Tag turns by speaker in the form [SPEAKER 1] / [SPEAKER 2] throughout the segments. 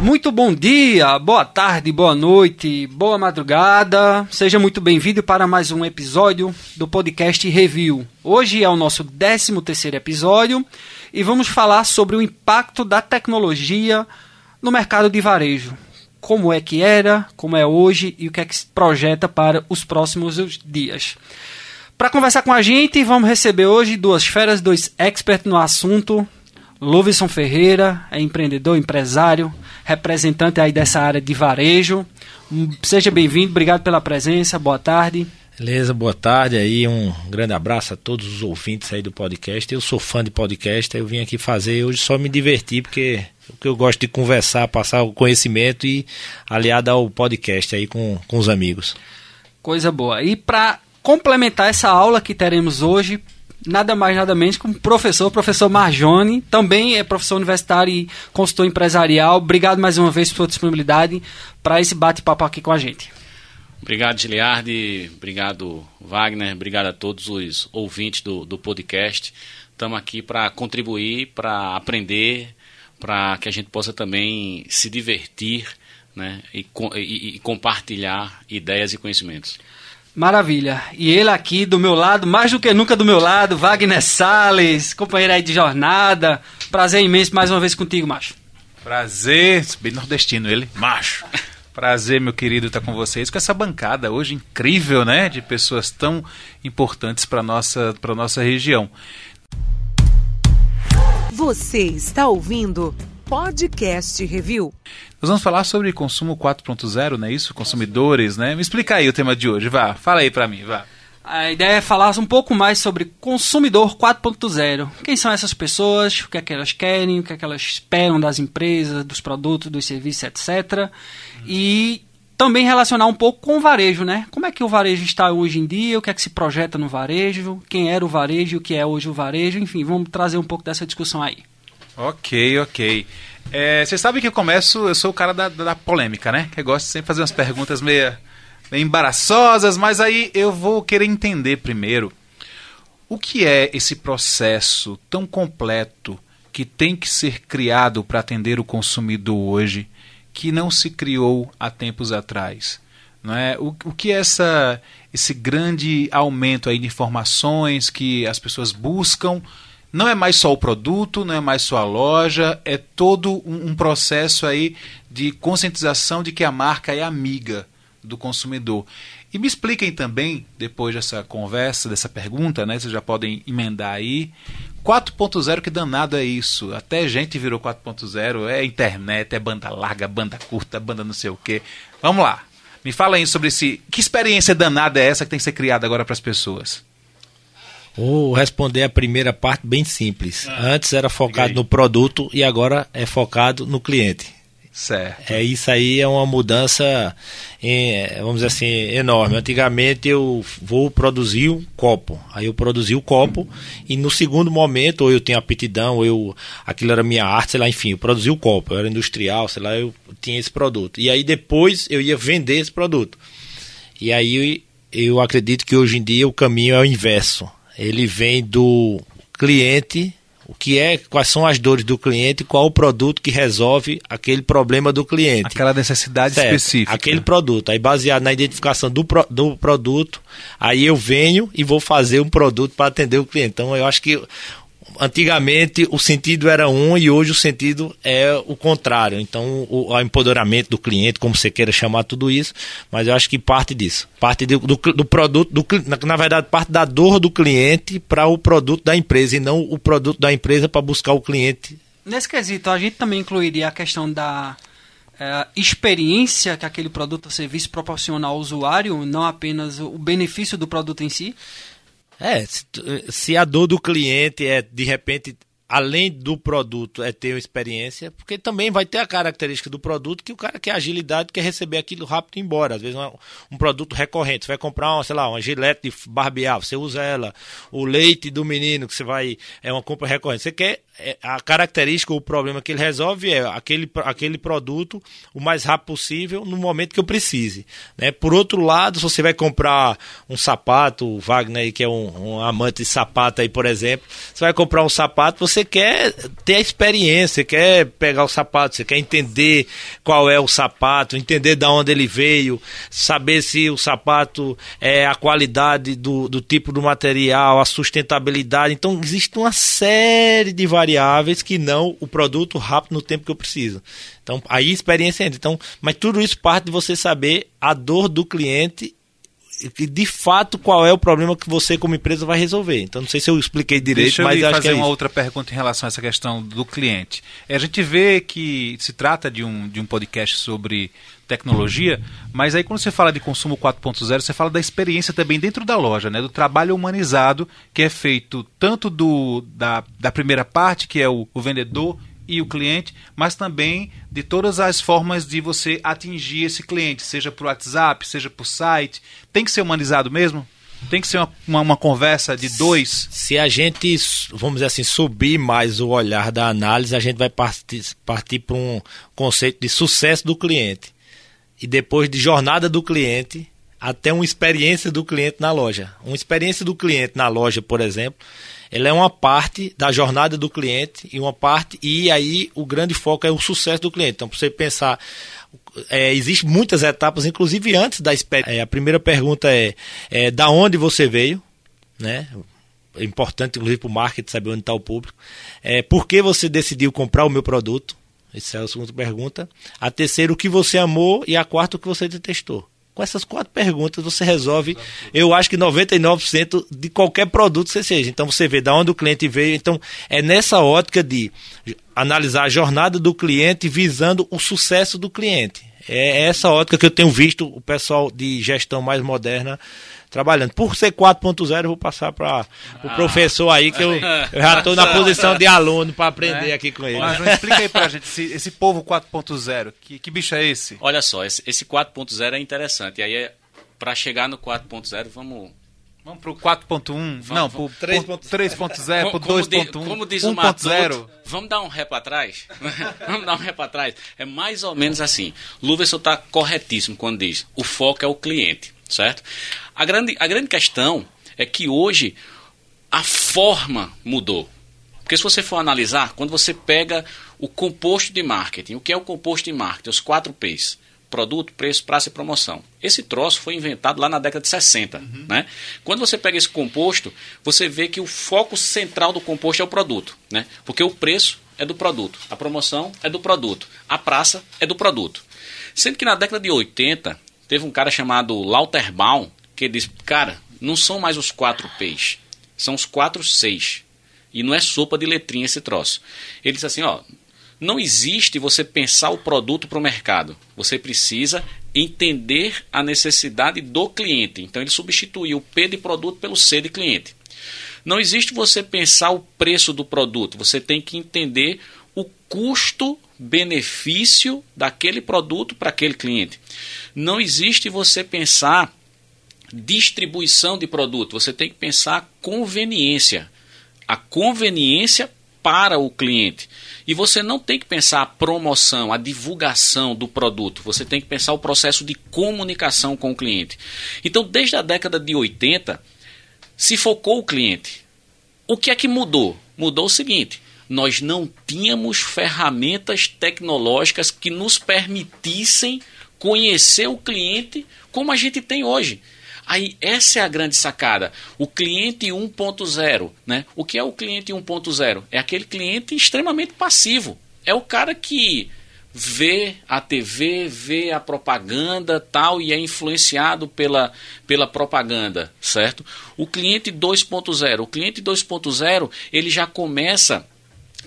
[SPEAKER 1] Muito bom dia, boa tarde, boa noite, boa madrugada. Seja muito bem-vindo para mais um episódio do podcast Review. Hoje é o nosso 13 terceiro episódio e vamos falar sobre o impacto da tecnologia no mercado de varejo. Como é que era, como é hoje e o que é que se projeta para os próximos dias. Para conversar com a gente, vamos receber hoje duas feras, dois experts no assunto. Louvison Ferreira é empreendedor, empresário, representante aí dessa área de varejo. Seja bem-vindo, obrigado pela presença, boa tarde.
[SPEAKER 2] Beleza, boa tarde aí, um grande abraço a todos os ouvintes aí do podcast. Eu sou fã de podcast, eu vim aqui fazer hoje só me divertir, porque, porque eu gosto de conversar, passar o conhecimento e aliado ao podcast aí com, com os amigos.
[SPEAKER 1] Coisa boa. E para complementar essa aula que teremos hoje, nada mais nada menos que um professor, professor Marjone, também é professor universitário e consultor empresarial. Obrigado mais uma vez pela sua disponibilidade para esse bate-papo aqui com a gente.
[SPEAKER 3] Obrigado, Giliardi. Obrigado, Wagner. Obrigado a todos os ouvintes do, do podcast. Estamos aqui para contribuir, para aprender, para que a gente possa também se divertir né, e, e, e compartilhar ideias e conhecimentos.
[SPEAKER 1] Maravilha. E ele aqui do meu lado, mais do que nunca do meu lado, Wagner Sales, companheiro aí de jornada. Prazer imenso mais uma vez contigo, macho.
[SPEAKER 4] Prazer, bem nordestino ele, macho. Prazer, meu querido, estar com vocês com essa bancada hoje incrível, né, de pessoas tão importantes para nossa para nossa região.
[SPEAKER 5] Você está ouvindo Podcast Review.
[SPEAKER 4] Nós vamos falar sobre consumo 4.0, não é isso? Consumidores, né? Me explica aí o tema de hoje, vá. Fala aí para mim, vá.
[SPEAKER 1] A ideia é falar um pouco mais sobre consumidor 4.0. Quem são essas pessoas, o que é que elas querem, o que é que elas esperam das empresas, dos produtos, dos serviços, etc. E também relacionar um pouco com o varejo, né? Como é que o varejo está hoje em dia, o que é que se projeta no varejo, quem era o varejo, o que é hoje o varejo, enfim, vamos trazer um pouco dessa discussão aí.
[SPEAKER 4] Ok, ok. É, você sabe que eu começo, eu sou o cara da, da polêmica, né? Que gosta de sempre fazer umas perguntas meio, meio embaraçosas, mas aí eu vou querer entender primeiro o que é esse processo tão completo que tem que ser criado para atender o consumidor hoje, que não se criou há tempos atrás. Não é? o, o que é essa, esse grande aumento aí de informações que as pessoas buscam não é mais só o produto, não é mais só a loja, é todo um, um processo aí de conscientização de que a marca é amiga do consumidor. E me expliquem também, depois dessa conversa, dessa pergunta, né? Vocês já podem emendar aí. 4.0, que danado é isso? Até gente virou 4.0, é internet, é banda larga, banda curta, banda não sei o quê. Vamos lá. Me fala aí sobre esse. Que experiência danada é essa que tem que ser criada agora para as pessoas?
[SPEAKER 2] Vou responder a primeira parte bem simples. Ah, Antes era focado no produto e agora é focado no cliente.
[SPEAKER 4] Certo.
[SPEAKER 2] É isso aí é uma mudança, em, vamos dizer assim, enorme. Antigamente eu vou produzir um copo, aí eu produzi o copo e no segundo momento ou eu tenho aptidão, ou eu aquilo era minha arte, sei lá, enfim, eu produzi o copo, eu era industrial, sei lá, eu tinha esse produto. E aí depois eu ia vender esse produto. E aí eu acredito que hoje em dia o caminho é o inverso ele vem do cliente, o que é, quais são as dores do cliente, qual o produto que resolve aquele problema do cliente.
[SPEAKER 4] Aquela necessidade certo, específica.
[SPEAKER 2] Aquele produto. Aí baseado na identificação do, do produto, aí eu venho e vou fazer um produto para atender o cliente. Então eu acho que antigamente o sentido era um e hoje o sentido é o contrário. Então, o, o empoderamento do cliente, como você queira chamar tudo isso, mas eu acho que parte disso. Parte do, do, do produto, do, na, na, verdade, parte da dor do cliente para o produto da empresa e não o produto da empresa para buscar o cliente.
[SPEAKER 1] Nesse quesito, a gente também incluiria a questão da é, experiência que aquele produto ou serviço proporciona ao usuário, não apenas o benefício do produto em si.
[SPEAKER 2] É, se, se a dor do cliente é de repente além do produto, é ter uma experiência, porque também vai ter a característica do produto que o cara quer agilidade, quer receber aquilo rápido e ir embora. Às vezes um, um produto recorrente, você vai comprar, uma, sei lá, uma gilete de barbear, você usa ela, o leite do menino que você vai, é uma compra recorrente. Você quer a característica ou o problema que ele resolve é aquele, aquele produto o mais rápido possível no momento que eu precise. Né? Por outro lado, se você vai comprar um sapato, o Wagner, que é um, um amante de sapato aí, por exemplo, você vai comprar um sapato, você você quer ter a experiência, você quer pegar o sapato, você quer entender qual é o sapato, entender de onde ele veio, saber se o sapato é a qualidade do, do tipo do material, a sustentabilidade. Então, existe uma série de variáveis que não o produto rápido no tempo que eu preciso. Então, aí a experiência entra. Então, mas tudo isso parte de você saber a dor do cliente de fato qual é o problema que você como empresa vai resolver. Então não sei se eu expliquei direito,
[SPEAKER 4] Deixa eu
[SPEAKER 2] mas
[SPEAKER 4] lhe
[SPEAKER 2] acho
[SPEAKER 4] fazer
[SPEAKER 2] que é
[SPEAKER 4] uma
[SPEAKER 2] isso.
[SPEAKER 4] outra pergunta em relação a essa questão do cliente. É, a gente vê que se trata de um, de um podcast sobre tecnologia, mas aí quando você fala de consumo 4.0, você fala da experiência também dentro da loja, né? do trabalho humanizado que é feito tanto do, da, da primeira parte, que é o, o vendedor e o cliente, mas também de todas as formas de você atingir esse cliente, seja por WhatsApp, seja por site. Tem que ser humanizado mesmo? Tem que ser uma, uma, uma conversa de dois?
[SPEAKER 2] Se a gente, vamos dizer assim, subir mais o olhar da análise, a gente vai partir, partir para um conceito de sucesso do cliente. E depois de jornada do cliente, até uma experiência do cliente na loja. Uma experiência do cliente na loja, por exemplo, ela é uma parte da jornada do cliente e uma parte e aí o grande foco é o sucesso do cliente. Então, para você pensar, é, existem muitas etapas, inclusive antes da experiência. É, a primeira pergunta é, é da onde você veio, né? É importante, inclusive, para o marketing saber onde está o público. É, por que você decidiu comprar o meu produto? Essa é a segunda pergunta. A terceira, o que você amou? E a quarta, o que você detestou. Com essas quatro perguntas você resolve, eu acho que 99% de qualquer produto que você seja. Então você vê de onde o cliente veio. Então é nessa ótica de analisar a jornada do cliente visando o sucesso do cliente. É essa ótica que eu tenho visto o pessoal de gestão mais moderna trabalhando. Por ser 4.0, eu vou passar para o ah. professor aí, que eu, eu já estou na posição de aluno para aprender é. aqui com ele.
[SPEAKER 4] Mas, João, explica aí para a gente, esse, esse povo 4.0, que, que bicho é esse?
[SPEAKER 3] Olha só, esse, esse 4.0 é interessante. E aí, é, para chegar no 4.0, vamos
[SPEAKER 4] Vamos para o 4.1, não, para o 3.0, para o 2.1,
[SPEAKER 3] Como diz o Matuto, vamos dar um ré para trás? vamos dar um ré para trás? É mais ou menos assim. Luverson está corretíssimo quando diz, o foco é o cliente, certo? A grande, a grande questão é que hoje a forma mudou. Porque se você for analisar, quando você pega o composto de marketing, o que é o composto de marketing? Os 4 P's produto, preço, prazo e promoção. Esse troço foi inventado lá na década de 60. Uhum. Né? Quando você pega esse composto, você vê que o foco central do composto é o produto. Né? Porque o preço é do produto, a promoção é do produto, a praça é do produto. Sendo que na década de 80, teve um cara chamado Lauterbaum que disse, cara, não são mais os quatro P's, são os quatro C's. E não é sopa de letrinha esse troço. Ele disse assim, ó, não existe você pensar o produto para o mercado. Você precisa entender a necessidade do cliente. Então ele substituiu o P de produto pelo C de cliente. Não existe você pensar o preço do produto. Você tem que entender o custo-benefício daquele produto para aquele cliente. Não existe você pensar distribuição de produto. Você tem que pensar conveniência. A conveniência para o cliente. E você não tem que pensar a promoção, a divulgação do produto, você tem que pensar o processo de comunicação com o cliente. Então, desde a década de 80, se focou o cliente. O que é que mudou? Mudou o seguinte: nós não tínhamos ferramentas tecnológicas que nos permitissem conhecer o cliente como a gente tem hoje. Aí essa é a grande sacada. O cliente 1.0, né? O que é o cliente 1.0? É aquele cliente extremamente passivo. É o cara que vê a TV, vê a propaganda, tal e é influenciado pela, pela propaganda, certo? O cliente 2.0, o cliente 2.0, ele já começa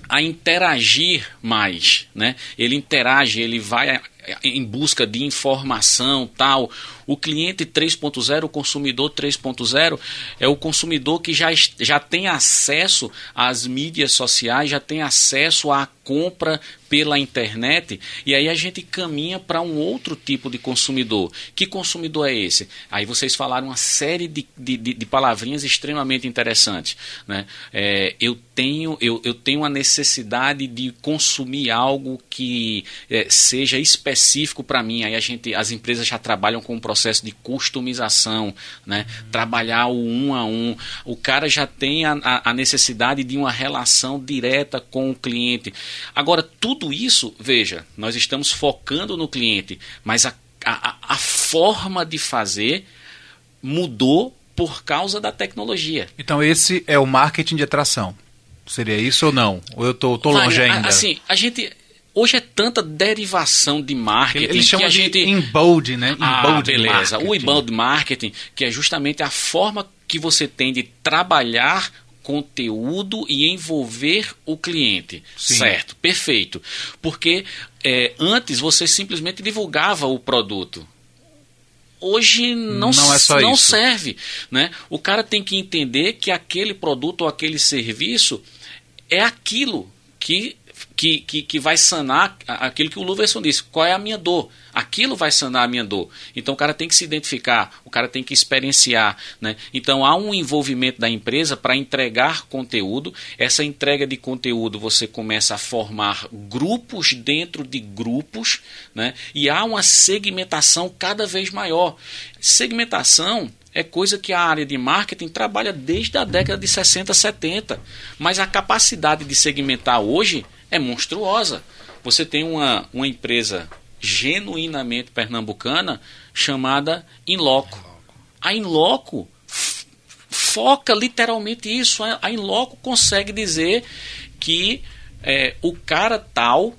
[SPEAKER 3] a interagir mais, né? Ele interage, ele vai em busca de informação, tal. O cliente 3.0, o consumidor 3.0, é o consumidor que já, já tem acesso às mídias sociais, já tem acesso à compra pela internet, e aí a gente caminha para um outro tipo de consumidor. Que consumidor é esse? Aí vocês falaram uma série de, de, de palavrinhas extremamente interessantes. Né? É, eu, tenho, eu, eu tenho a necessidade de consumir algo que é, seja específico específico para mim. Aí a gente, as empresas já trabalham com um processo de customização, né? Trabalhar o um a um. O cara já tem a, a necessidade de uma relação direta com o cliente. Agora, tudo isso, veja, nós estamos focando no cliente, mas a, a, a forma de fazer mudou por causa da tecnologia.
[SPEAKER 4] Então esse é o marketing de atração. Seria isso ou não? Ou eu tô, tô longe ainda?
[SPEAKER 3] Assim, a gente hoje é tanta derivação de marketing
[SPEAKER 4] Eles
[SPEAKER 3] que
[SPEAKER 4] chamam
[SPEAKER 3] a
[SPEAKER 4] de
[SPEAKER 3] gente
[SPEAKER 4] embold, né?
[SPEAKER 3] ah,
[SPEAKER 4] Embold
[SPEAKER 3] beleza.
[SPEAKER 4] marketing.
[SPEAKER 3] O inbound marketing, que é justamente a forma que você tem de trabalhar conteúdo e envolver o cliente.
[SPEAKER 4] Sim.
[SPEAKER 3] Certo, perfeito. Porque é, antes você simplesmente divulgava o produto. Hoje não,
[SPEAKER 4] Não é
[SPEAKER 3] não serve. Né? O cara tem que entender que aquele produto ou aquele serviço é aquilo que, que, que, que vai sanar aquilo que o Luverson disse. Qual é a minha dor? Aquilo vai sanar a minha dor. Então o cara tem que se identificar, o cara tem que experienciar. Né? Então há um envolvimento da empresa para entregar conteúdo. Essa entrega de conteúdo você começa a formar grupos dentro de grupos né? e há uma segmentação cada vez maior. Segmentação é coisa que a área de marketing trabalha desde a década de 60, 70. Mas a capacidade de segmentar hoje é monstruosa. Você tem uma, uma empresa genuinamente pernambucana chamada Inloco. A Inloco foca literalmente isso. A Inloco consegue dizer que é, o cara tal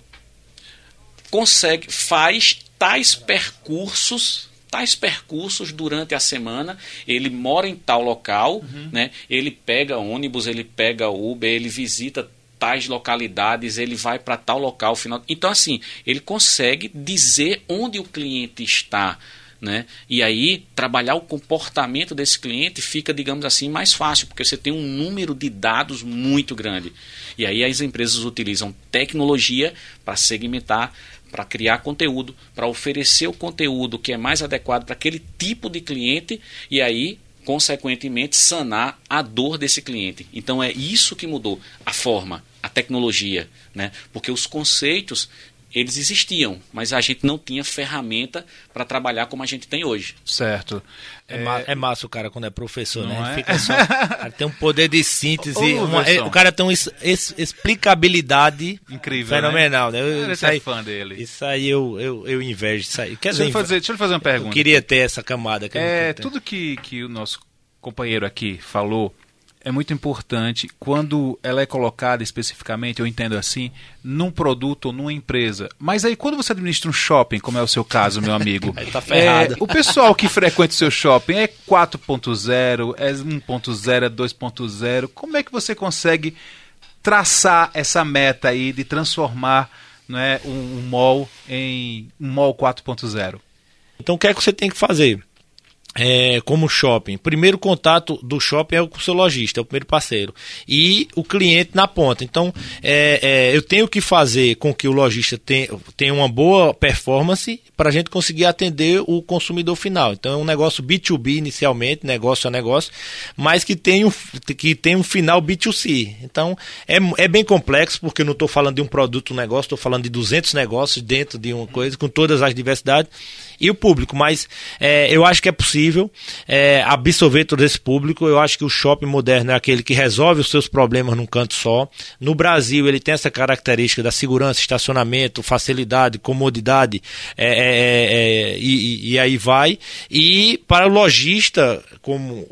[SPEAKER 3] consegue faz tais percursos tais percursos durante a semana ele mora em tal local né ele pega ônibus ele pega Uber ele visita tais localidades ele vai para tal local final então assim ele consegue dizer onde o cliente está né? E aí, trabalhar o comportamento desse cliente fica, digamos assim, mais fácil, porque você tem um número de dados muito grande. E aí as empresas utilizam tecnologia para segmentar, para criar conteúdo, para oferecer o conteúdo que é mais adequado para aquele tipo de cliente e aí, consequentemente, sanar a dor desse cliente. Então é isso que mudou, a forma, a tecnologia, né? Porque os conceitos eles existiam, mas a gente não tinha ferramenta para trabalhar como a gente tem hoje.
[SPEAKER 4] Certo.
[SPEAKER 2] É, ma- é massa o cara quando é professor,
[SPEAKER 4] Não
[SPEAKER 2] né?
[SPEAKER 4] é?
[SPEAKER 2] Fica só, o cara tem um poder de síntese,
[SPEAKER 4] Ô,
[SPEAKER 2] uma- é, o cara tem uma es- es- explicabilidade
[SPEAKER 4] Incrível,
[SPEAKER 2] fenomenal, né? Eu-
[SPEAKER 4] Cara,
[SPEAKER 2] isso
[SPEAKER 4] você é
[SPEAKER 2] aí,
[SPEAKER 4] fã dele.
[SPEAKER 2] isso aí eu, eu, eu invejo. Isso aí. Quer
[SPEAKER 4] Deixa eu,
[SPEAKER 2] dizer,
[SPEAKER 4] fazer, deixa eu fazer uma
[SPEAKER 2] eu
[SPEAKER 4] pergunta.
[SPEAKER 2] queria ter essa camada. Que eu
[SPEAKER 4] É, tudo que, que o nosso companheiro aqui falou é muito importante quando ela é colocada especificamente, eu entendo assim, num produto ou numa empresa. Mas aí quando você administra um shopping, como é o seu caso, meu amigo,
[SPEAKER 2] Aí tá ferrado.
[SPEAKER 4] é, o pessoal que frequenta o seu shopping é 4.0, é 1.0, é 2.0. Como é que você consegue traçar essa meta aí de transformar né, um, um mall em um mall 4.0?
[SPEAKER 2] Então o que é que você tem que fazer? É, como shopping. Primeiro contato do shopping é com o seu lojista, é o primeiro parceiro. E o cliente na ponta. Então, é, é, eu tenho que fazer com que o lojista tenha, tenha uma boa performance para a gente conseguir atender o consumidor final. Então, é um negócio B2B inicialmente, negócio a negócio, mas que tem um, que tem um final B2C. Então, é, é bem complexo, porque eu não estou falando de um produto, um negócio, estou falando de 200 negócios dentro de uma coisa, com todas as diversidades e o público, mas é, eu acho que é possível é, absorver todo esse público. Eu acho que o shopping moderno é aquele que resolve os seus problemas num canto só. No Brasil, ele tem essa característica da segurança, estacionamento, facilidade, comodidade, é, é, é, e, e aí vai. E para o lojista, como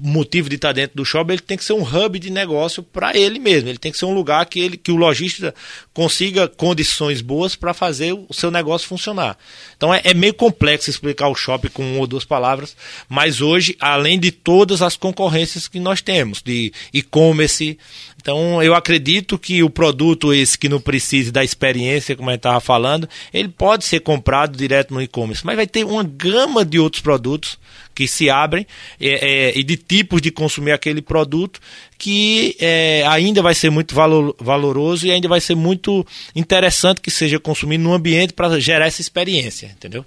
[SPEAKER 2] motivo de estar dentro do shopping, ele tem que ser um hub de negócio para ele mesmo. Ele tem que ser um lugar que, ele, que o lojista consiga condições boas para fazer o seu negócio funcionar. Então é, é meio complexo explicar o shopping com uma ou duas palavras, mas hoje, além de todas as concorrências que nós temos, de e-commerce, então eu acredito que o produto esse que não precise da experiência, como a gente estava falando, ele pode ser comprado direto no e-commerce, mas vai ter uma gama de outros produtos que se abrem é, é, e de tipos de consumir aquele produto que é, ainda vai ser muito valor, valoroso e ainda vai ser muito interessante que seja consumido num ambiente para gerar essa experiência, entendeu?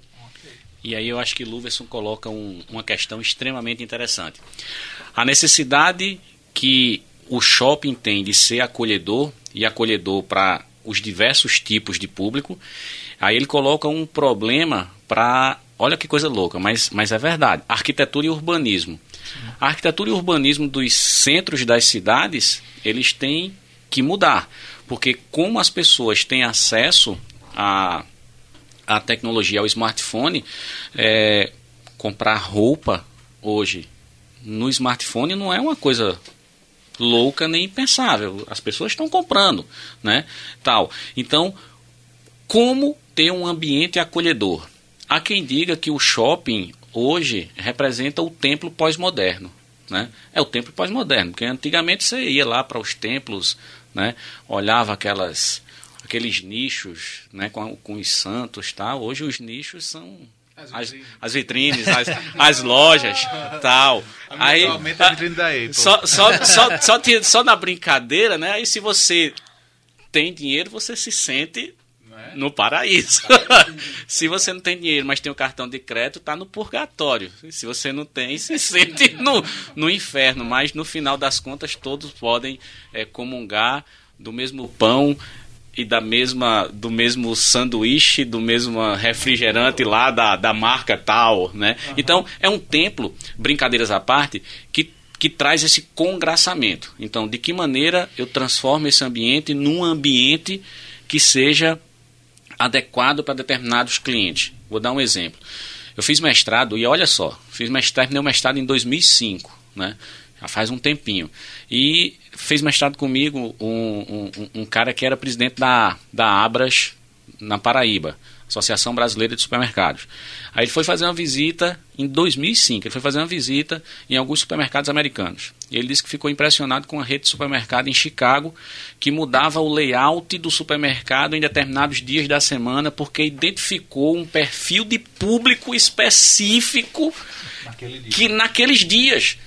[SPEAKER 3] E aí eu acho que Luverson coloca um- uma questão extremamente interessante. A necessidade que o shopping tem de ser acolhedor e acolhedor para os diversos tipos de público, Aí ele coloca um problema para. Olha que coisa louca, mas, mas é verdade. Arquitetura e urbanismo. A arquitetura e urbanismo dos centros das cidades, eles têm que mudar. Porque como as pessoas têm acesso à, à tecnologia, ao smartphone, é, comprar roupa hoje no smartphone não é uma coisa louca nem impensável. As pessoas estão comprando, né? Tal. Então, como ter um ambiente acolhedor? Há quem diga que o shopping hoje representa o templo pós-moderno. Né? É o templo pós-moderno, porque antigamente você ia lá para os templos, né? olhava aquelas, aqueles nichos né? com, com os santos. Tá? Hoje os nichos são as, as vitrines, as, as lojas, tal. Aí
[SPEAKER 4] aumenta a vitrine da Apple.
[SPEAKER 3] Só, só, só, só, só na brincadeira, né? Aí se você tem dinheiro, você se sente no paraíso. se você não tem dinheiro, mas tem o cartão de crédito, está no purgatório. Se você não tem, se sente no, no inferno. Mas no final das contas, todos podem é, comungar do mesmo pão e da mesma do mesmo sanduíche, do mesmo refrigerante lá da, da marca tal, né? Uhum. Então é um templo, brincadeiras à parte, que que traz esse congraçamento. Então, de que maneira eu transformo esse ambiente num ambiente que seja adequado para determinados clientes. Vou dar um exemplo. Eu fiz mestrado, e olha só, fiz mestrado, terminei o mestrado em 2005, né? Já faz um tempinho. E fez mestrado comigo um, um, um cara que era presidente da, da Abras na Paraíba. Associação Brasileira de Supermercados. Aí ele foi fazer uma visita em 2005, ele foi fazer uma visita em alguns supermercados americanos. E ele disse que ficou impressionado com a rede de supermercado em Chicago, que mudava o layout do supermercado em determinados dias da semana, porque identificou um perfil de público específico Naquele que naqueles dias.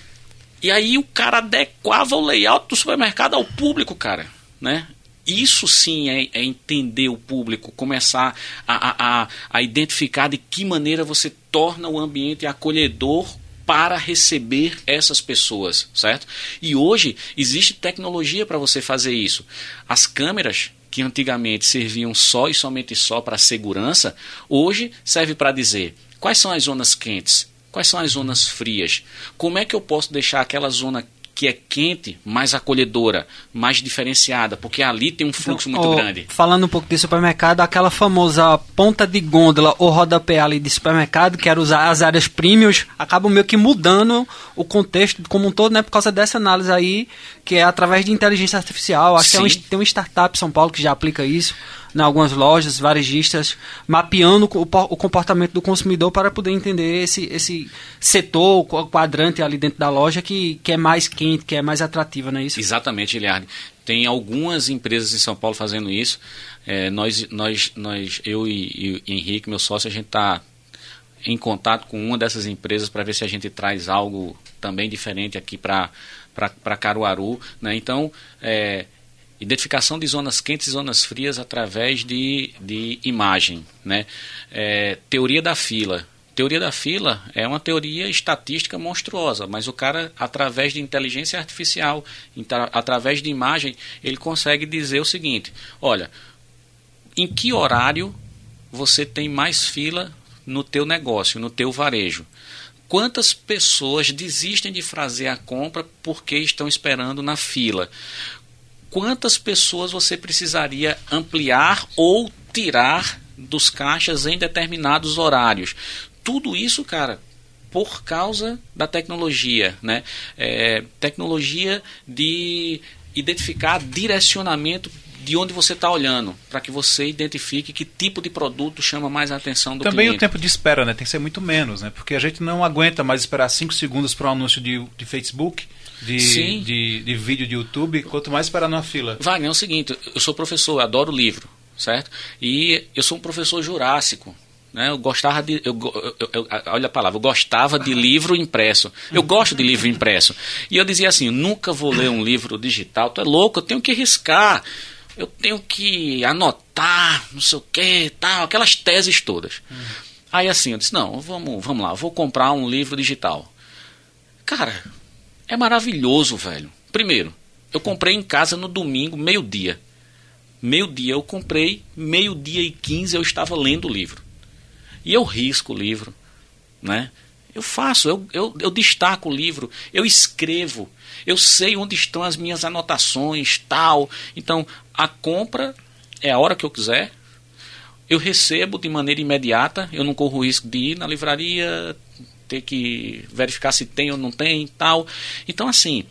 [SPEAKER 3] E aí o cara adequava o layout do supermercado ao público, cara. Né? Isso sim é, é, entender o público, começar a, a, a identificar de que maneira você torna o ambiente acolhedor para receber essas pessoas, certo? E hoje existe tecnologia para você fazer isso. As câmeras que antigamente serviam só e somente só para segurança, hoje serve para dizer quais são as zonas quentes, quais são as zonas frias, como é que eu posso deixar aquela zona que é quente, mais acolhedora, mais diferenciada, porque ali tem um fluxo então, muito grande.
[SPEAKER 1] Falando um pouco de supermercado, aquela famosa ponta de gôndola ou rodapé ali de supermercado, que era usar as áreas premiums, acabam meio que mudando o contexto como um todo, né, por causa dessa análise aí, que é através de inteligência artificial. Acho Sim. que é um, tem uma startup em São Paulo que já aplica isso em algumas lojas, varejistas, mapeando o, o, comportamento do consumidor para poder entender esse, esse setor, o quadrante ali dentro da loja que, que é mais quente, que é mais atrativa, não é isso?
[SPEAKER 3] Exatamente, Eliardo. Tem algumas empresas em São Paulo fazendo isso. É, nós, nós, nós, eu e, e Henrique, meu sócio, a gente está em contato com uma dessas empresas para ver se a gente traz algo também diferente aqui para Caruaru. Né? Então, é, identificação de zonas quentes e zonas frias através de, de imagem. Né? É, teoria da fila. Teoria da fila é uma teoria estatística monstruosa, mas o cara, através de inteligência artificial, através de imagem, ele consegue dizer o seguinte: olha, em que horário você tem mais fila no teu negócio, no teu varejo? Quantas pessoas desistem de fazer a compra porque estão esperando na fila? Quantas pessoas você precisaria ampliar ou tirar dos caixas em determinados horários. Tudo isso, cara, por causa da tecnologia, né? É, tecnologia de identificar direcionamento de onde você está olhando, para que você identifique que tipo de produto chama mais a atenção do
[SPEAKER 4] Também
[SPEAKER 3] cliente.
[SPEAKER 4] o tempo de espera, né? Tem que ser muito menos, né? Porque a gente não aguenta mais esperar 5 segundos para um anúncio de, de Facebook de, de, de, vídeo de YouTube, quanto mais esperar numa fila.
[SPEAKER 3] Wagner, é o seguinte, eu sou professor, eu adoro livro, certo? E eu sou um professor jurássico. Né? Eu gostava de. Eu, eu, eu, olha a palavra, eu gostava de livro impresso. Eu gosto de livro impresso. E eu dizia assim: nunca vou ler um livro digital, tu é louco, eu tenho que riscar, eu tenho que anotar, não sei o que, tal, aquelas teses todas. Aí assim, eu disse: não, vamos, vamos lá, vou comprar um livro digital. Cara, é maravilhoso, velho. Primeiro, eu comprei em casa no domingo, meio-dia. Meio-dia eu comprei, meio-dia e 15 eu estava lendo o livro. E eu risco o livro, né? Eu faço, eu, eu, eu destaco o livro, eu escrevo, eu sei onde estão as minhas anotações, tal. Então, a compra é a hora que eu quiser, eu recebo de maneira imediata, eu não corro risco de ir na livraria, ter que verificar se tem ou não tem, tal. Então, assim,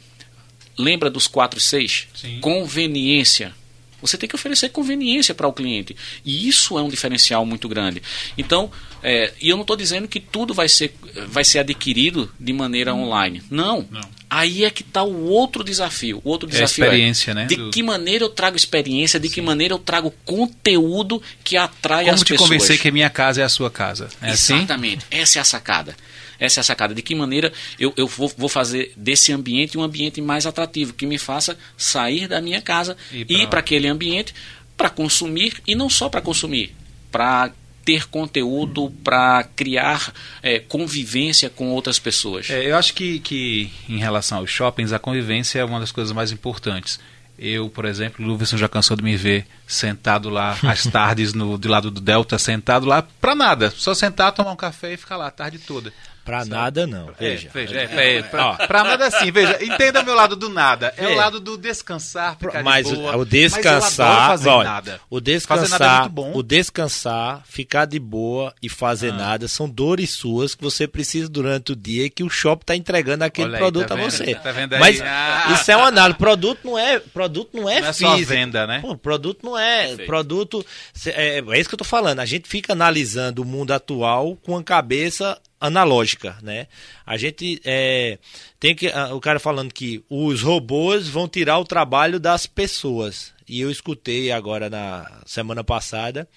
[SPEAKER 3] lembra dos 4 e 6? Conveniência. Você tem que oferecer conveniência para o cliente. E isso é um diferencial muito grande. Então, é, e eu não estou dizendo que tudo vai ser, vai ser adquirido de maneira
[SPEAKER 4] Hum.
[SPEAKER 3] online. Não.
[SPEAKER 4] Não.
[SPEAKER 3] Aí é que está o outro desafio. O outro
[SPEAKER 4] É a
[SPEAKER 3] desafio
[SPEAKER 4] experiência,
[SPEAKER 3] é
[SPEAKER 4] né?
[SPEAKER 3] de
[SPEAKER 4] Do-
[SPEAKER 3] que maneira eu trago experiência, de que maneira eu trago conteúdo que atrai
[SPEAKER 4] Como
[SPEAKER 3] as
[SPEAKER 4] te
[SPEAKER 3] pessoas.
[SPEAKER 4] convencer que a minha casa é a sua casa? É assim?
[SPEAKER 3] Exatamente. Essa é a sacada. Essa é a sacada. De que maneira eu, eu vou, vou fazer desse ambiente um ambiente mais atrativo, que me faça sair da minha casa
[SPEAKER 4] E
[SPEAKER 3] ir para aquele ambiente para consumir e não só para consumir, para ter conteúdo, para criar é, convivência com outras pessoas.
[SPEAKER 4] É, eu acho que, que em relação aos shoppings, a convivência é uma das coisas mais importantes. Eu, por exemplo, o Luverson já cansou de me ver sentado lá às tardes no, do lado do Delta, sentado lá pra nada. Só sentar, tomar um café e ficar lá a tarde toda.
[SPEAKER 2] Pra nada não.
[SPEAKER 4] Veja,
[SPEAKER 2] Veja.
[SPEAKER 4] veja, é, é, pra, pra nada assim, veja, entenda meu lado do nada. É,
[SPEAKER 2] É.
[SPEAKER 4] o lado do descansar, ficar de
[SPEAKER 2] Mas
[SPEAKER 4] boa.
[SPEAKER 2] o, o
[SPEAKER 4] Mas
[SPEAKER 2] descansar,
[SPEAKER 4] fazer
[SPEAKER 2] olha,
[SPEAKER 4] nada.
[SPEAKER 2] o
[SPEAKER 4] Fazer nada é
[SPEAKER 2] descansar,
[SPEAKER 4] muito bom.
[SPEAKER 2] o descansar, ficar de boa e fazer
[SPEAKER 4] Ah.
[SPEAKER 2] nada são dores suas que você precisa durante o dia e que o shopping está entregando aquele
[SPEAKER 4] aí,
[SPEAKER 2] produto
[SPEAKER 4] tá
[SPEAKER 2] a
[SPEAKER 4] vendo?
[SPEAKER 2] você.
[SPEAKER 4] Tá vendo aí?
[SPEAKER 2] Mas
[SPEAKER 4] Ah.
[SPEAKER 2] isso é uma análise. Produto não é, produto não é
[SPEAKER 4] Não é só
[SPEAKER 2] físico.
[SPEAKER 4] venda, né?
[SPEAKER 2] Pô, produto não é,
[SPEAKER 3] Perfeito.
[SPEAKER 2] produto é, é isso que eu tô falando. A gente fica analisando o mundo atual com a cabeça analógica, né? A gente é, tem que o cara falando que os robôs vão tirar o trabalho das pessoas. E eu escutei agora na semana passada,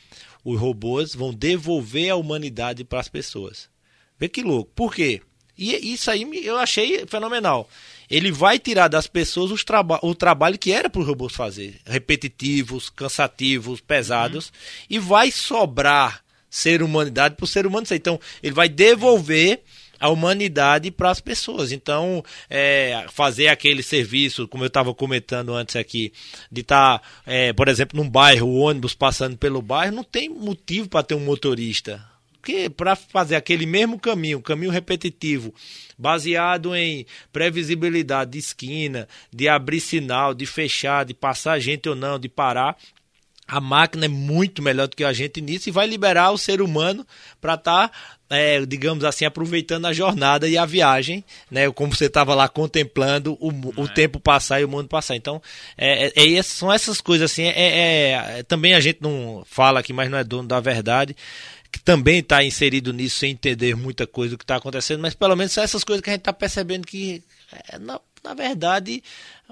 [SPEAKER 2] os robôs vão devolver a humanidade para as pessoas. Vê que louco. Por quê? E isso aí eu achei fenomenal. Ele vai tirar das pessoas os traba o trabalho que era para os robôs fazer, repetitivos, cansativos, pesados, e vai sobrar ser humanidade o ser humano ser. Então, ele vai devolver a humanidade para as pessoas. Então, é, fazer aquele serviço, como eu estava comentando antes aqui, de estar, por exemplo, num bairro, o ônibus passando pelo bairro, não tem motivo para ter um motorista. Porque para fazer aquele mesmo caminho, caminho repetitivo, baseado em previsibilidade de esquina, de abrir sinal, de fechar, de passar gente ou não, de parar, a máquina é muito melhor do que a gente nisso e vai liberar o ser humano para estar, é, digamos assim, aproveitando a jornada e a viagem, né? Como você estava lá contemplando o, o tempo passar e o mundo passar. Então, é, é- é- são essas coisas assim. é- é- é- também a gente não fala aqui, mas não é dono da verdade que também está inserido nisso sem entender muita coisa do que está acontecendo, mas pelo menos são essas coisas que a gente está percebendo que, é, na, na verdade,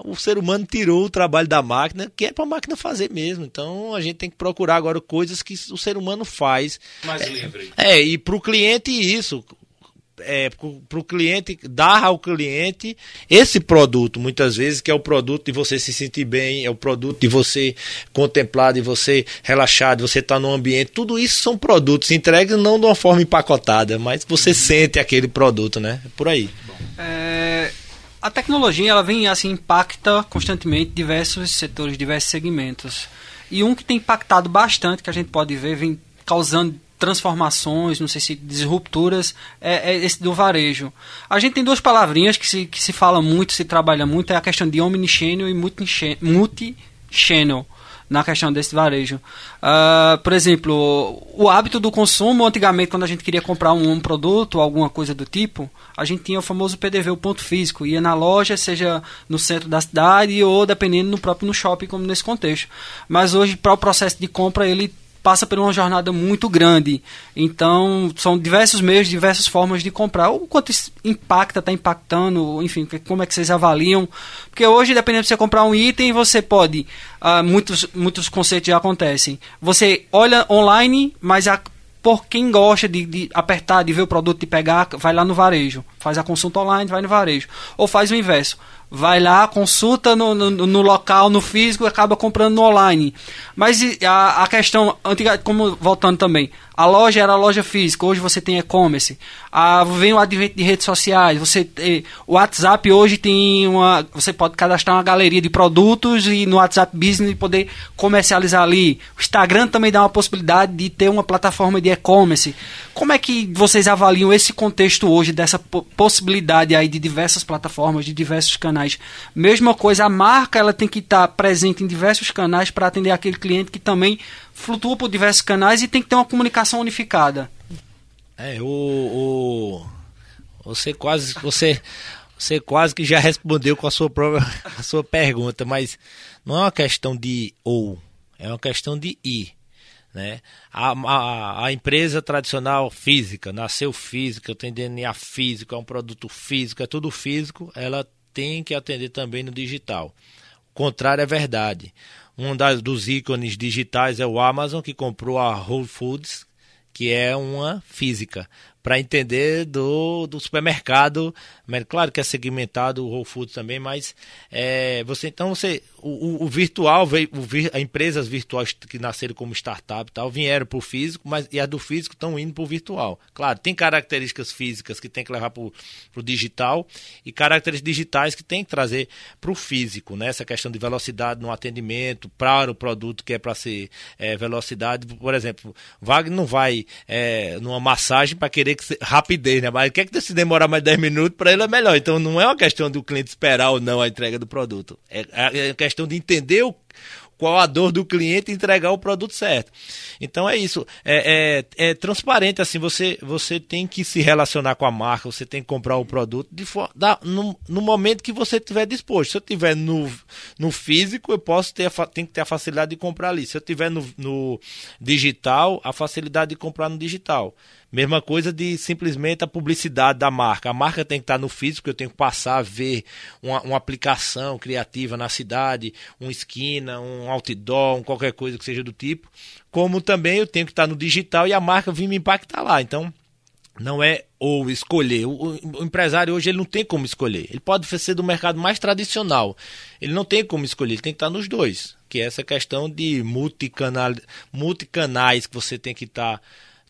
[SPEAKER 2] o ser humano tirou o trabalho da máquina, que é para a máquina fazer mesmo. Então a gente tem que procurar agora coisas que o ser humano faz.
[SPEAKER 3] Mais livre.
[SPEAKER 2] É, e para o cliente isso. É, para o cliente, dar ao cliente esse produto, muitas vezes, que é o produto de você se sentir bem, é o produto de você contemplar, de você relaxar, de você estar num ambiente. Tudo isso são produtos entregues não de uma forma empacotada, mas você sente aquele produto, né? Por aí.
[SPEAKER 1] É, a tecnologia ela vem assim impacta constantemente diversos setores, diversos segmentos. E um que tem impactado bastante, que a gente pode ver, vem causando transformações, não sei se disrupturas, é, é esse do varejo. A gente tem duas palavrinhas que se, que se fala muito, se trabalha muito, é a questão de omnichannel e multi- multi-channel na questão desse varejo. Ah, por exemplo, o hábito do consumo, antigamente, quando a gente queria comprar um, um produto, alguma coisa do tipo, a gente tinha o famoso PDV, o ponto físico. Ia na loja, seja no centro da cidade ou dependendo no próprio no shopping, como nesse contexto. Mas hoje, para o processo de compra, ele passa por uma jornada muito grande. Então, são diversos meios, diversas formas de comprar. O quanto isso impacta, está impactando, enfim, como é que vocês avaliam? Porque hoje, dependendo de você comprar um item, você pode. ah, muitos, muitos conceitos já acontecem. Você olha online, mas a, por quem gosta de, de apertar, de ver o produto, de pegar, vai lá no varejo. Faz a consulta online, vai no varejo. Ou faz o inverso. Vai lá, consulta no, no, no local, no físico, acaba comprando no online. Mas a, a questão, antiga, como voltando também, a loja era a loja física, hoje você tem e-commerce. vem o advento de redes sociais, você o WhatsApp hoje tem uma, você pode cadastrar uma galeria de produtos e no WhatsApp Business poder comercializar ali. O Instagram também dá uma possibilidade de ter uma plataforma de e-commerce. Como é que vocês avaliam esse contexto hoje dessa possibilidade aí de diversas plataformas, de diversos canais? Mesma coisa, a marca ela tem que estar presente em diversos canais para atender aquele cliente que também flutua por diversos canais e tem que ter uma comunicação unificada.
[SPEAKER 2] É, o, o você quase você você quase que já respondeu com a sua própria a sua pergunta, mas não é uma questão de ou, é uma questão de ir. Né? A, a, a, empresa tradicional física, nasceu física, tem DNA físico, é um produto físico, é tudo físico, ela tem que atender também no digital. O contrário é verdade. Um das, dos ícones digitais é o Amazon, que comprou a Whole Foods, que é uma física para entender do, do supermercado. Claro que é segmentado o Whole Foods também, mas é, você então você o, o, virtual veio, o empresas virtuais que nasceram como startup tal vieram para o físico, mas e as do físico estão indo para o virtual. Claro, tem características físicas que tem que levar para o digital e características digitais que tem que trazer para o físico, né? Essa questão de velocidade no atendimento para o produto que é para ser é, velocidade, por exemplo, Wagner não vai é, numa massagem para querer que rapidez, né? Mas quer que se demorar mais 10 minutos, para ele é melhor. Então não é uma questão do cliente esperar ou não a entrega do produto. É, é questão de entender o, qual a dor do cliente e entregar o produto certo. Então é isso. É, é, é, transparente, assim, você, você tem que se relacionar com a marca, você tem que comprar o produto de da, no, no momento que você estiver disposto. Se eu estiver no, no físico, eu posso ter a, tem que ter a facilidade de comprar ali. Se eu estiver no, no digital, a facilidade de comprar no digital. Mesma coisa de simplesmente a publicidade da marca. A marca tem que estar no físico, eu tenho que passar a ver uma, uma aplicação criativa na cidade, uma esquina, um outdoor, um qualquer coisa que seja do tipo. Como também eu tenho que estar no digital e a marca vir me impactar lá. Então, não é ou escolher. O, empresário hoje ele não tem como escolher. Ele pode ser do mercado mais tradicional. Ele não tem como escolher, ele tem que estar nos dois. Que é essa questão de multicanal, multicanais que você tem que estar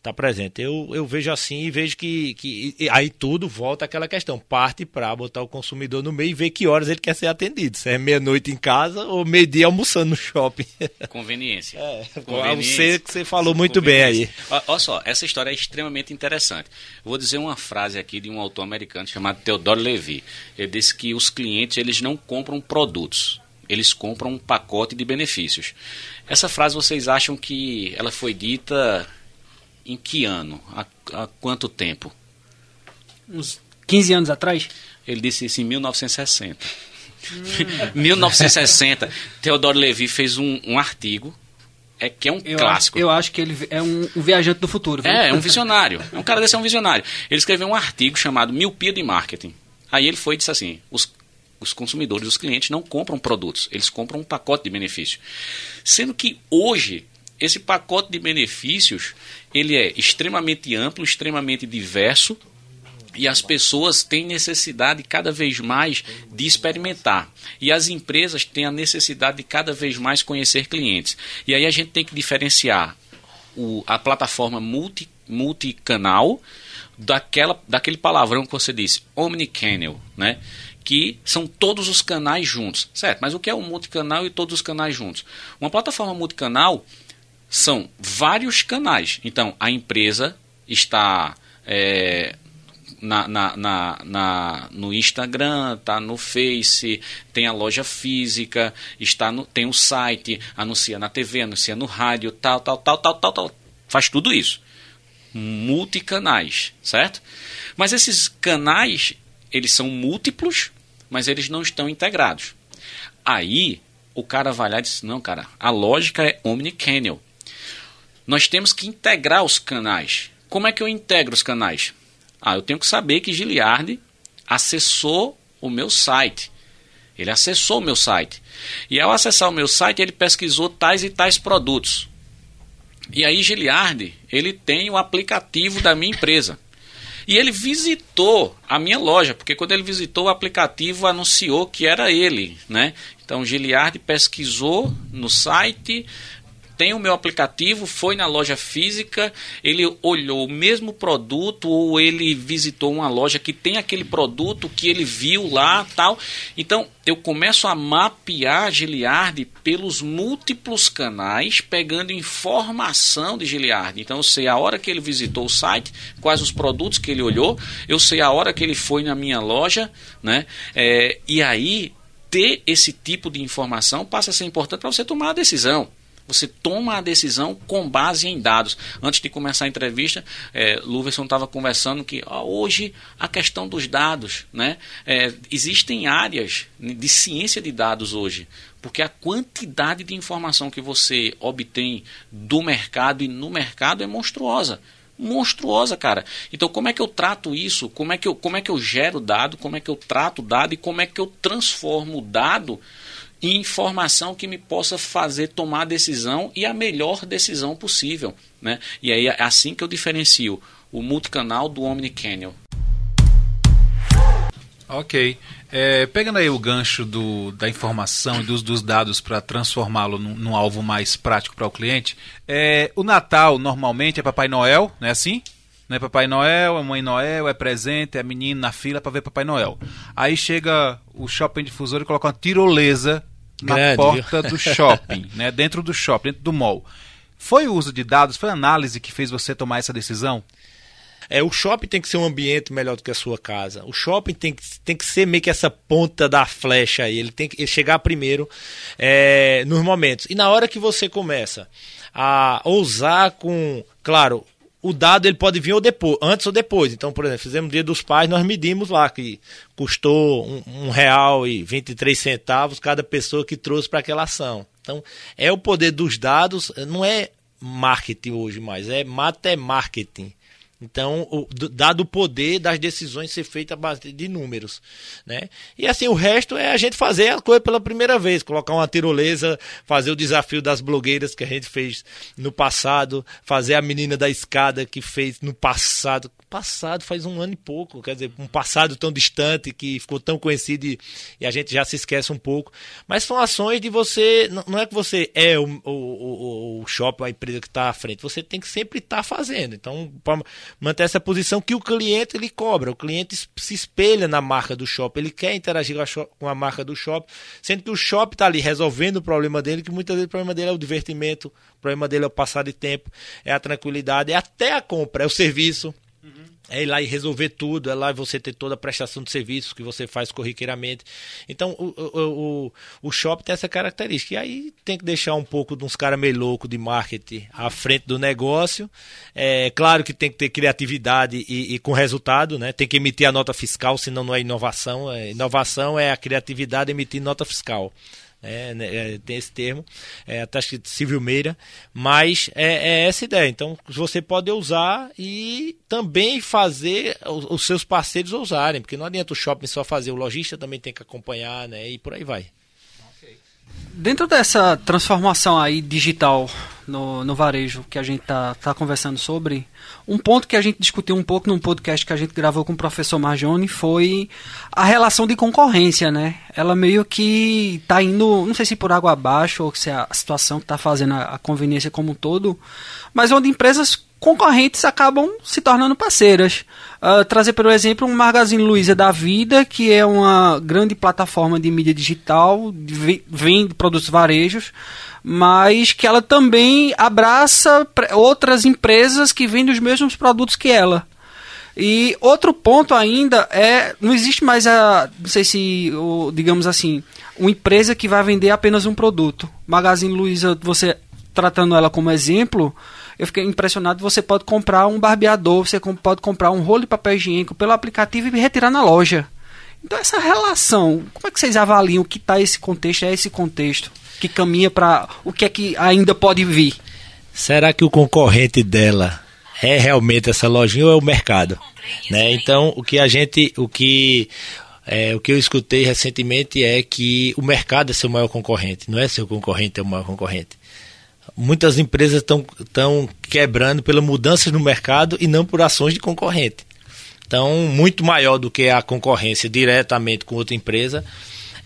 [SPEAKER 2] está presente. Eu, eu vejo assim e vejo que, que aí tudo volta àquela questão. Parte para botar o consumidor no meio e ver que horas ele quer ser atendido. Se é meia-noite em casa ou meio-dia almoçando no shopping.
[SPEAKER 3] Conveniência.
[SPEAKER 2] É, Conveniência. Você que você falou muito bem aí.
[SPEAKER 3] Olha só, essa história é extremamente interessante. Vou dizer uma frase aqui de um autor americano chamado Theodore Levy. Ele disse que os clientes eles não compram produtos, eles compram um pacote de benefícios. Essa frase vocês acham que ela foi dita em que ano? Há, há quanto tempo?
[SPEAKER 1] Uns 15 anos atrás?
[SPEAKER 3] Ele disse isso em 1960. Hum. 1960, Theodore Levy fez um, um artigo é que é um
[SPEAKER 1] eu
[SPEAKER 3] clássico.
[SPEAKER 1] Acho, eu acho que ele é um, um viajante do futuro.
[SPEAKER 3] Viu? É, é um visionário. Um cara desse é um visionário. Ele escreveu um artigo chamado Miopia de Marketing. Aí ele foi e disse assim: os, os consumidores, os clientes não compram produtos, eles compram um pacote de benefício. Sendo que hoje esse pacote de benefícios ele é extremamente amplo, extremamente diverso e as pessoas têm necessidade cada vez mais de experimentar. E as empresas têm a necessidade de cada vez mais conhecer clientes. E aí a gente tem que diferenciar o, a plataforma multi, multicanal daquela, daquele palavrão que você disse, omnicanal, né? que são todos os canais juntos. Certo, mas o que é um multicanal e todos os canais juntos? Uma plataforma multicanal são vários canais. Então, a empresa está é, na, na, na, na, no Instagram, está no Face, tem a loja física, está no, tem o site, anuncia na TV, anuncia no rádio, tal, tal, tal, tal, tal, tal. Faz tudo isso. Multicanais, certo? Mas esses canais, eles são múltiplos, mas eles não estão integrados. Aí, o cara vai lá e diz, não, cara, a lógica é omnicanal. Nós temos que integrar os canais. Como é que eu integro os canais? Ah, eu tenho que saber que Giliardi acessou o meu site. Ele acessou o meu site. E ao acessar o meu site, ele pesquisou tais e tais produtos. E aí Giliardi, ele tem o aplicativo da minha empresa. E ele visitou a minha loja, porque quando ele visitou o aplicativo anunciou que era ele, né? Então Giliardi pesquisou no site, tem o meu aplicativo, foi na loja física, ele olhou o mesmo produto ou ele visitou uma loja que tem aquele produto que ele viu lá, tal. Então, eu começo a mapear Giliard pelos múltiplos canais, pegando informação de Giliard. Então, eu sei a hora que ele visitou o site, quais os produtos que ele olhou, eu sei a hora que ele foi na minha loja, né? É, e aí, ter esse tipo de informação passa a ser importante para você tomar a decisão. Você toma a decisão com base em dados. Antes de começar a entrevista, é, Luverson estava conversando que ó, hoje a questão dos dados, né? É, existem áreas de ciência de dados hoje, porque a quantidade de informação que você obtém do mercado e no mercado é monstruosa monstruosa, cara. Então, como é que eu trato isso? Como é que eu, como é que eu gero dado? Como é que eu trato dado? E como é que eu transformo o dado informação que me possa fazer tomar a decisão e a melhor decisão possível. Né? E aí é assim que eu diferencio o multicanal do Omnicanal.
[SPEAKER 4] Ok. É, pegando aí o gancho do, da informação e dos, dos dados para transformá-lo num, num, alvo mais prático para o cliente, é, o Natal normalmente é Papai Noel, não é assim? Não é Papai Noel, é Mãe Noel, é presente, é menino na fila para ver Papai Noel. Aí chega o shopping difusor e coloca uma tirolesa na Grande, porta viu? do shopping, né? dentro do shopping, dentro do mall. Foi o uso de dados, foi a análise que fez você tomar essa decisão?
[SPEAKER 2] É, o shopping tem que ser um ambiente melhor do que a sua casa. O shopping tem que, tem que ser meio que essa ponta da flecha aí. Ele tem que chegar primeiro é, nos momentos. E na hora que você começa a ousar com. Claro, o dado ele pode vir ou depois, antes ou depois. Então, por exemplo, fizemos Dia dos Pais, nós medimos lá que custou um, um real e 23 centavos cada pessoa que trouxe para aquela ação. Então, é o poder dos dados, não é marketing hoje mais, é matemarketing. Então, o, dado o poder das decisões ser feitas a base de números, né? E assim, o resto é a gente fazer a coisa pela primeira vez, colocar uma tirolesa, fazer o desafio das blogueiras que a gente fez no passado, fazer a menina da escada que fez no passado, passado, faz um ano e pouco, quer dizer, um passado tão distante que ficou tão conhecido e, e a gente já se esquece um pouco. Mas são ações de você, não é que você é o, o, o, o shopping, a empresa que está à frente, você tem que sempre estar tá fazendo. Então, para manter essa posição que o cliente ele cobra, o cliente se espelha na marca do shopping, ele quer interagir com a marca do shopping, sendo que o shopping está ali resolvendo o problema dele, que muitas vezes o problema dele é o divertimento, o problema dele é o passar de tempo, é a tranquilidade, é até a compra, é o serviço. É ir lá e resolver tudo, é lá você ter toda a prestação de serviços que você faz corriqueiramente. Então, o, o, o, o shopping tem essa característica. E aí tem que deixar um pouco de uns caras meio loucos de marketing à frente do negócio. É claro que tem que ter criatividade e, e com resultado, né? Tem que emitir a nota fiscal, senão não é inovação. É, inovação é a criatividade emitir nota fiscal é, né, é, tem esse termo, é, que civil meira, mas é, é, essa ideia. Então você pode usar e também fazer os, os, seus parceiros usarem, porque não adianta o shopping só fazer, o lojista também tem que acompanhar, né, e por aí vai.
[SPEAKER 1] Dentro dessa transformação aí digital no, no varejo que a gente tá, tá conversando sobre, um ponto que a gente discutiu um pouco num podcast que a gente gravou com o professor Marjone foi a relação de concorrência, né? Ela meio que tá indo, não sei se por água abaixo ou se é a situação que tá fazendo a, a conveniência como um todo, mas onde empresas concorrentes acabam se tornando parceiras. Uh, trazer, por exemplo, um Magazine Luiza da Vida, que é uma grande plataforma de mídia digital, vende produtos varejos, mas que ela também abraça outras empresas que vendem os mesmos produtos que ela. E outro ponto ainda é, não existe mais a, não sei se, digamos assim, uma empresa que vai vender apenas um produto. Magazine Luiza, você tratando ela como exemplo, eu fiquei impressionado. Você pode comprar um barbeador, você pode comprar um rolo de papel higiênico pelo aplicativo e retirar na loja. Então essa relação, como é que vocês avaliam o que está esse contexto, é esse contexto que caminha para o que é que ainda pode vir?
[SPEAKER 2] Será que o concorrente dela é realmente essa lojinha ou é o mercado? Né? Então o que a gente, o que é, o que eu escutei recentemente é que o mercado é seu maior concorrente, não é seu concorrente é o maior concorrente muitas empresas estão quebrando pela mudanças no mercado e não por ações de concorrente. Então, muito maior do que a concorrência diretamente com outra empresa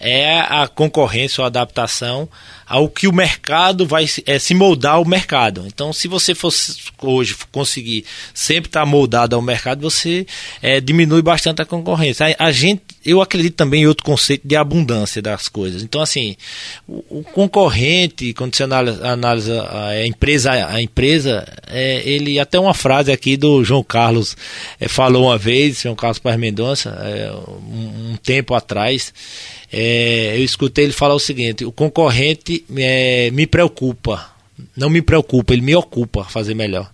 [SPEAKER 2] é a concorrência ou adaptação ao que o mercado vai é, se moldar ao mercado. Então, se você fosse hoje conseguir sempre estar moldado ao mercado, você é, diminui bastante a concorrência. A, a, gente, eu acredito também em outro conceito de abundância das coisas. Então, assim, o, o concorrente, quando você analisa, analisa a empresa, a empresa, é, ele até uma frase aqui do João Carlos é, falou uma vez, João Carlos Paz Mendonça, é, um, um tempo atrás é, eu escutei ele falar o seguinte: o concorrente é, me preocupa, não me preocupa, ele me ocupa fazer melhor.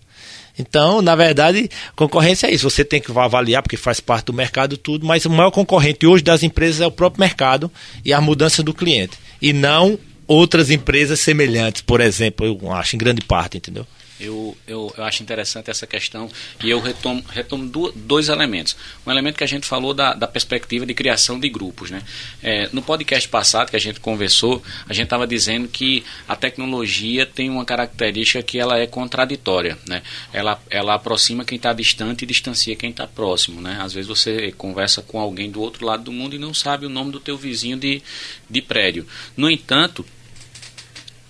[SPEAKER 2] Então, na verdade, concorrência é isso. Você tem que avaliar, porque faz parte do mercado tudo, mas o maior concorrente hoje das empresas é o próprio mercado e a mudança do cliente. E não outras empresas semelhantes, por exemplo, eu acho, em grande parte, entendeu?
[SPEAKER 3] Eu, eu, eu, acho interessante essa questão e eu retomo, retomo dois elementos. Um elemento que a gente falou da, da perspectiva de criação de grupos. Né? É, no podcast passado que a gente conversou, a gente estava dizendo que a tecnologia tem uma característica que ela é contraditória. Né? Ela, ela aproxima quem está distante e distancia quem está próximo. Né? Às vezes você conversa com alguém do outro lado do mundo e não sabe o nome do teu vizinho de, de prédio. No entanto,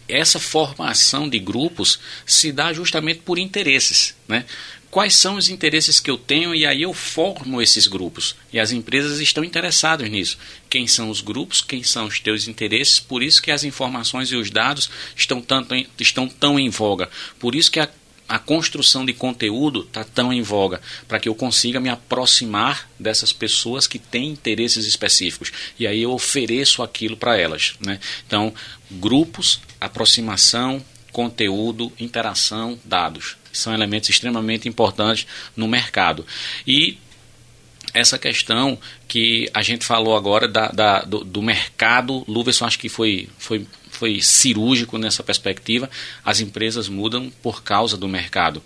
[SPEAKER 3] essa formação de grupos se dá justamente por interesses, né? Quais são os interesses que eu tenho e aí eu formo esses grupos. E as empresas estão interessadas nisso. Quem são os grupos, quem são os teus interesses, por isso que as informações e os dados estão, tanto em, estão tão em voga. Por isso que a a construção de conteúdo está tão em voga, para que eu consiga me aproximar dessas pessoas que têm interesses específicos. E aí eu ofereço aquilo para elas. Né? Então, grupos, aproximação, conteúdo, interação, dados. São elementos extremamente importantes no mercado. E essa questão que a gente falou agora da, da do, do, mercado, Luverson acho que foi, foi foi cirúrgico nessa perspectiva, as empresas mudam por causa do mercado.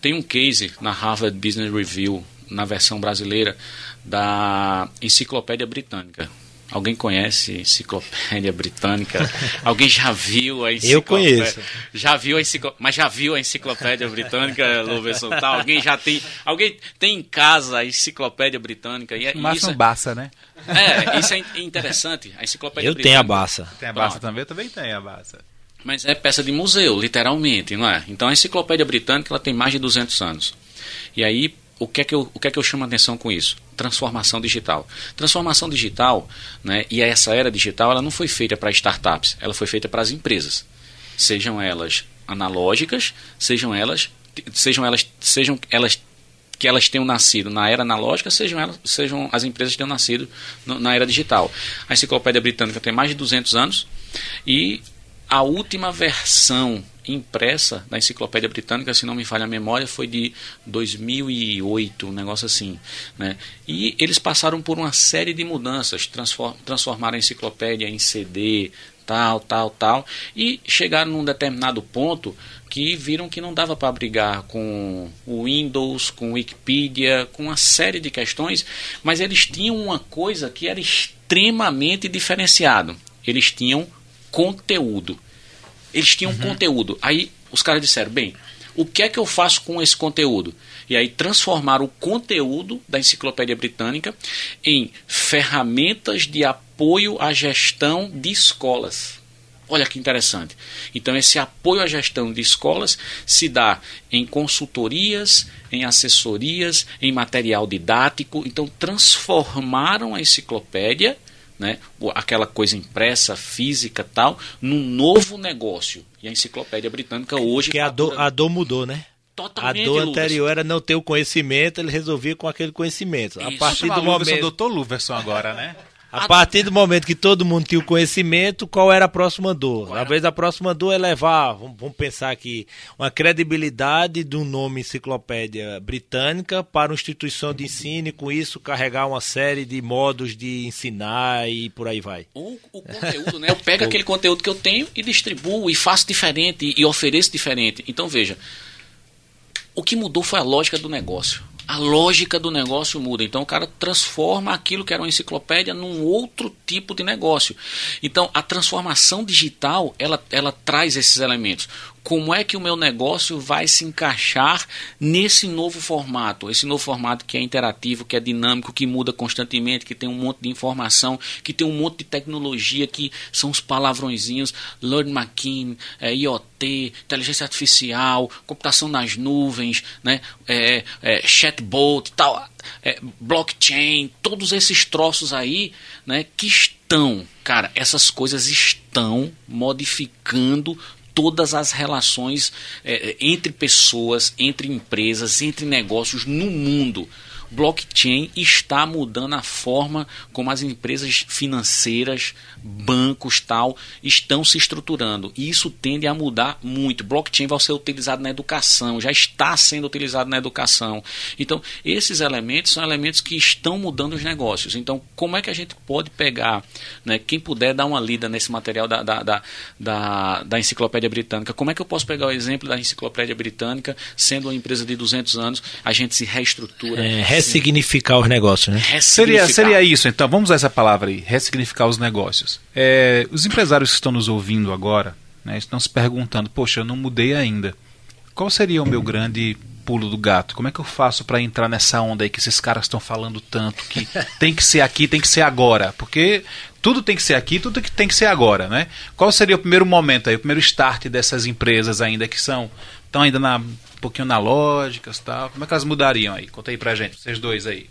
[SPEAKER 3] Tem um case na Harvard Business Review, na versão brasileira, da Enciclopédia Britânica. Alguém conhece a Enciclopédia Britânica? Alguém já viu a Enciclopédia?
[SPEAKER 2] Eu conheço.
[SPEAKER 3] Já viu a Enciclopédia, mas já viu a Enciclopédia Britânica, Louverson? Tá? Alguém já tem, alguém tem em casa a Enciclopédia Britânica? E, é,
[SPEAKER 4] Mas
[SPEAKER 3] isso,
[SPEAKER 4] é Baça, né?
[SPEAKER 3] É, isso é interessante. A Enciclopédia
[SPEAKER 2] Eu
[SPEAKER 3] Britânica.
[SPEAKER 2] tenho a Baça.
[SPEAKER 4] Tem a Baça também? Eu também tenho a Baça.
[SPEAKER 3] Mas é peça de museu, literalmente, não é? Então a Enciclopédia Britânica ela tem mais de 200 anos. E aí, o que é que eu, o que é que eu chamo a atenção com isso? Transformação digital. Transformação digital, né, e essa era digital, ela não foi feita para startups, ela foi feita para as empresas. Sejam elas analógicas, sejam elas, sejam elas, sejam elas que elas tenham nascido na era analógica, sejam, elas, sejam as empresas que tenham nascido no, na era digital. A Enciclopédia Britânica tem mais de 200 anos e a última versão impressa da Enciclopédia Britânica, se não me falha a memória, foi de 2008, um negócio assim. Né? E eles passaram por uma série de mudanças, transform, transformaram a enciclopédia em CD, tal, tal, tal, e chegaram num determinado ponto que viram que não dava para brigar com o Windows, com o Wikipedia, com uma série de questões, mas eles tinham uma coisa que era extremamente diferenciado. Eles tinham conteúdo. Eles tinham uhum. conteúdo. Aí os caras disseram: bem, o que é que eu faço com esse conteúdo? E aí transformaram o conteúdo da Enciclopédia Britânica em ferramentas de apoio à gestão de escolas. Olha que interessante. Então, esse apoio à gestão de escolas se dá em consultorias, em assessorias, em material didático. Então, transformaram a enciclopédia né, aquela coisa impressa, física tal, num novo negócio. E a enciclopédia britânica hoje.
[SPEAKER 2] Que a, dor, a dor mudou, né?
[SPEAKER 3] Totalmente,
[SPEAKER 2] a dor anterior era não ter o conhecimento, ele resolvia com aquele conhecimento.
[SPEAKER 4] Isso.
[SPEAKER 2] A partir do momento.
[SPEAKER 4] doutor Luverson agora, né?
[SPEAKER 2] A partir do momento que todo mundo tinha o conhecimento, qual era a próxima dor? Vezes a próxima dor é levar, vamos pensar aqui, uma credibilidade do nome enciclopédia britânica para uma instituição de ensino e com isso carregar uma série de modos de ensinar e por aí vai.
[SPEAKER 3] O, o conteúdo, né? Eu pego aquele conteúdo que eu tenho e distribuo e faço diferente e ofereço diferente. Então veja, o que mudou foi a lógica do negócio a lógica do negócio muda. Então o cara transforma aquilo que era uma enciclopédia num outro tipo de negócio. Então a transformação digital ela, ela traz esses elementos. Como é que o meu negócio vai se encaixar nesse novo formato, esse novo formato que é interativo, que é dinâmico, que muda constantemente, que tem um monte de informação, que tem um monte de tecnologia, que são os palavrõezinhos, Learn Machine, é, IoT, inteligência artificial, computação nas nuvens, né, é, é, chatbot, tal, é, blockchain, todos esses troços aí, né, que estão, cara, essas coisas estão modificando todas as relações é, entre pessoas, entre empresas, entre negócios no mundo blockchain está mudando a forma como as empresas financeiras, bancos tal, estão se estruturando. E isso tende a mudar muito. Blockchain vai ser utilizado na educação, já está sendo utilizado na educação. Então, esses elementos são elementos que estão mudando os negócios. Então, como é que a gente pode pegar, né, quem puder dar uma lida nesse material da, da, da, da, da Enciclopédia Britânica, como é que eu posso pegar o exemplo da Enciclopédia Britânica, sendo uma empresa de 200 anos, a gente se reestrutura.
[SPEAKER 2] É, ressignificar os negócios, né?
[SPEAKER 4] Seria, seria isso, então, vamos usar essa palavra aí, ressignificar os negócios. É, os empresários que estão nos ouvindo agora né, estão se perguntando: poxa, eu não mudei ainda. Qual seria o meu grande pulo do gato? Como é que eu faço para entrar nessa onda aí que esses caras estão falando tanto que tem que ser aqui, tem que ser agora? Porque tudo tem que ser aqui, tudo tem que ser agora, né? Qual seria o primeiro momento aí, o primeiro start dessas empresas ainda que são estão ainda na, um pouquinho na lógica tal? Como é que elas mudariam aí? Conta aí pra gente, vocês dois aí.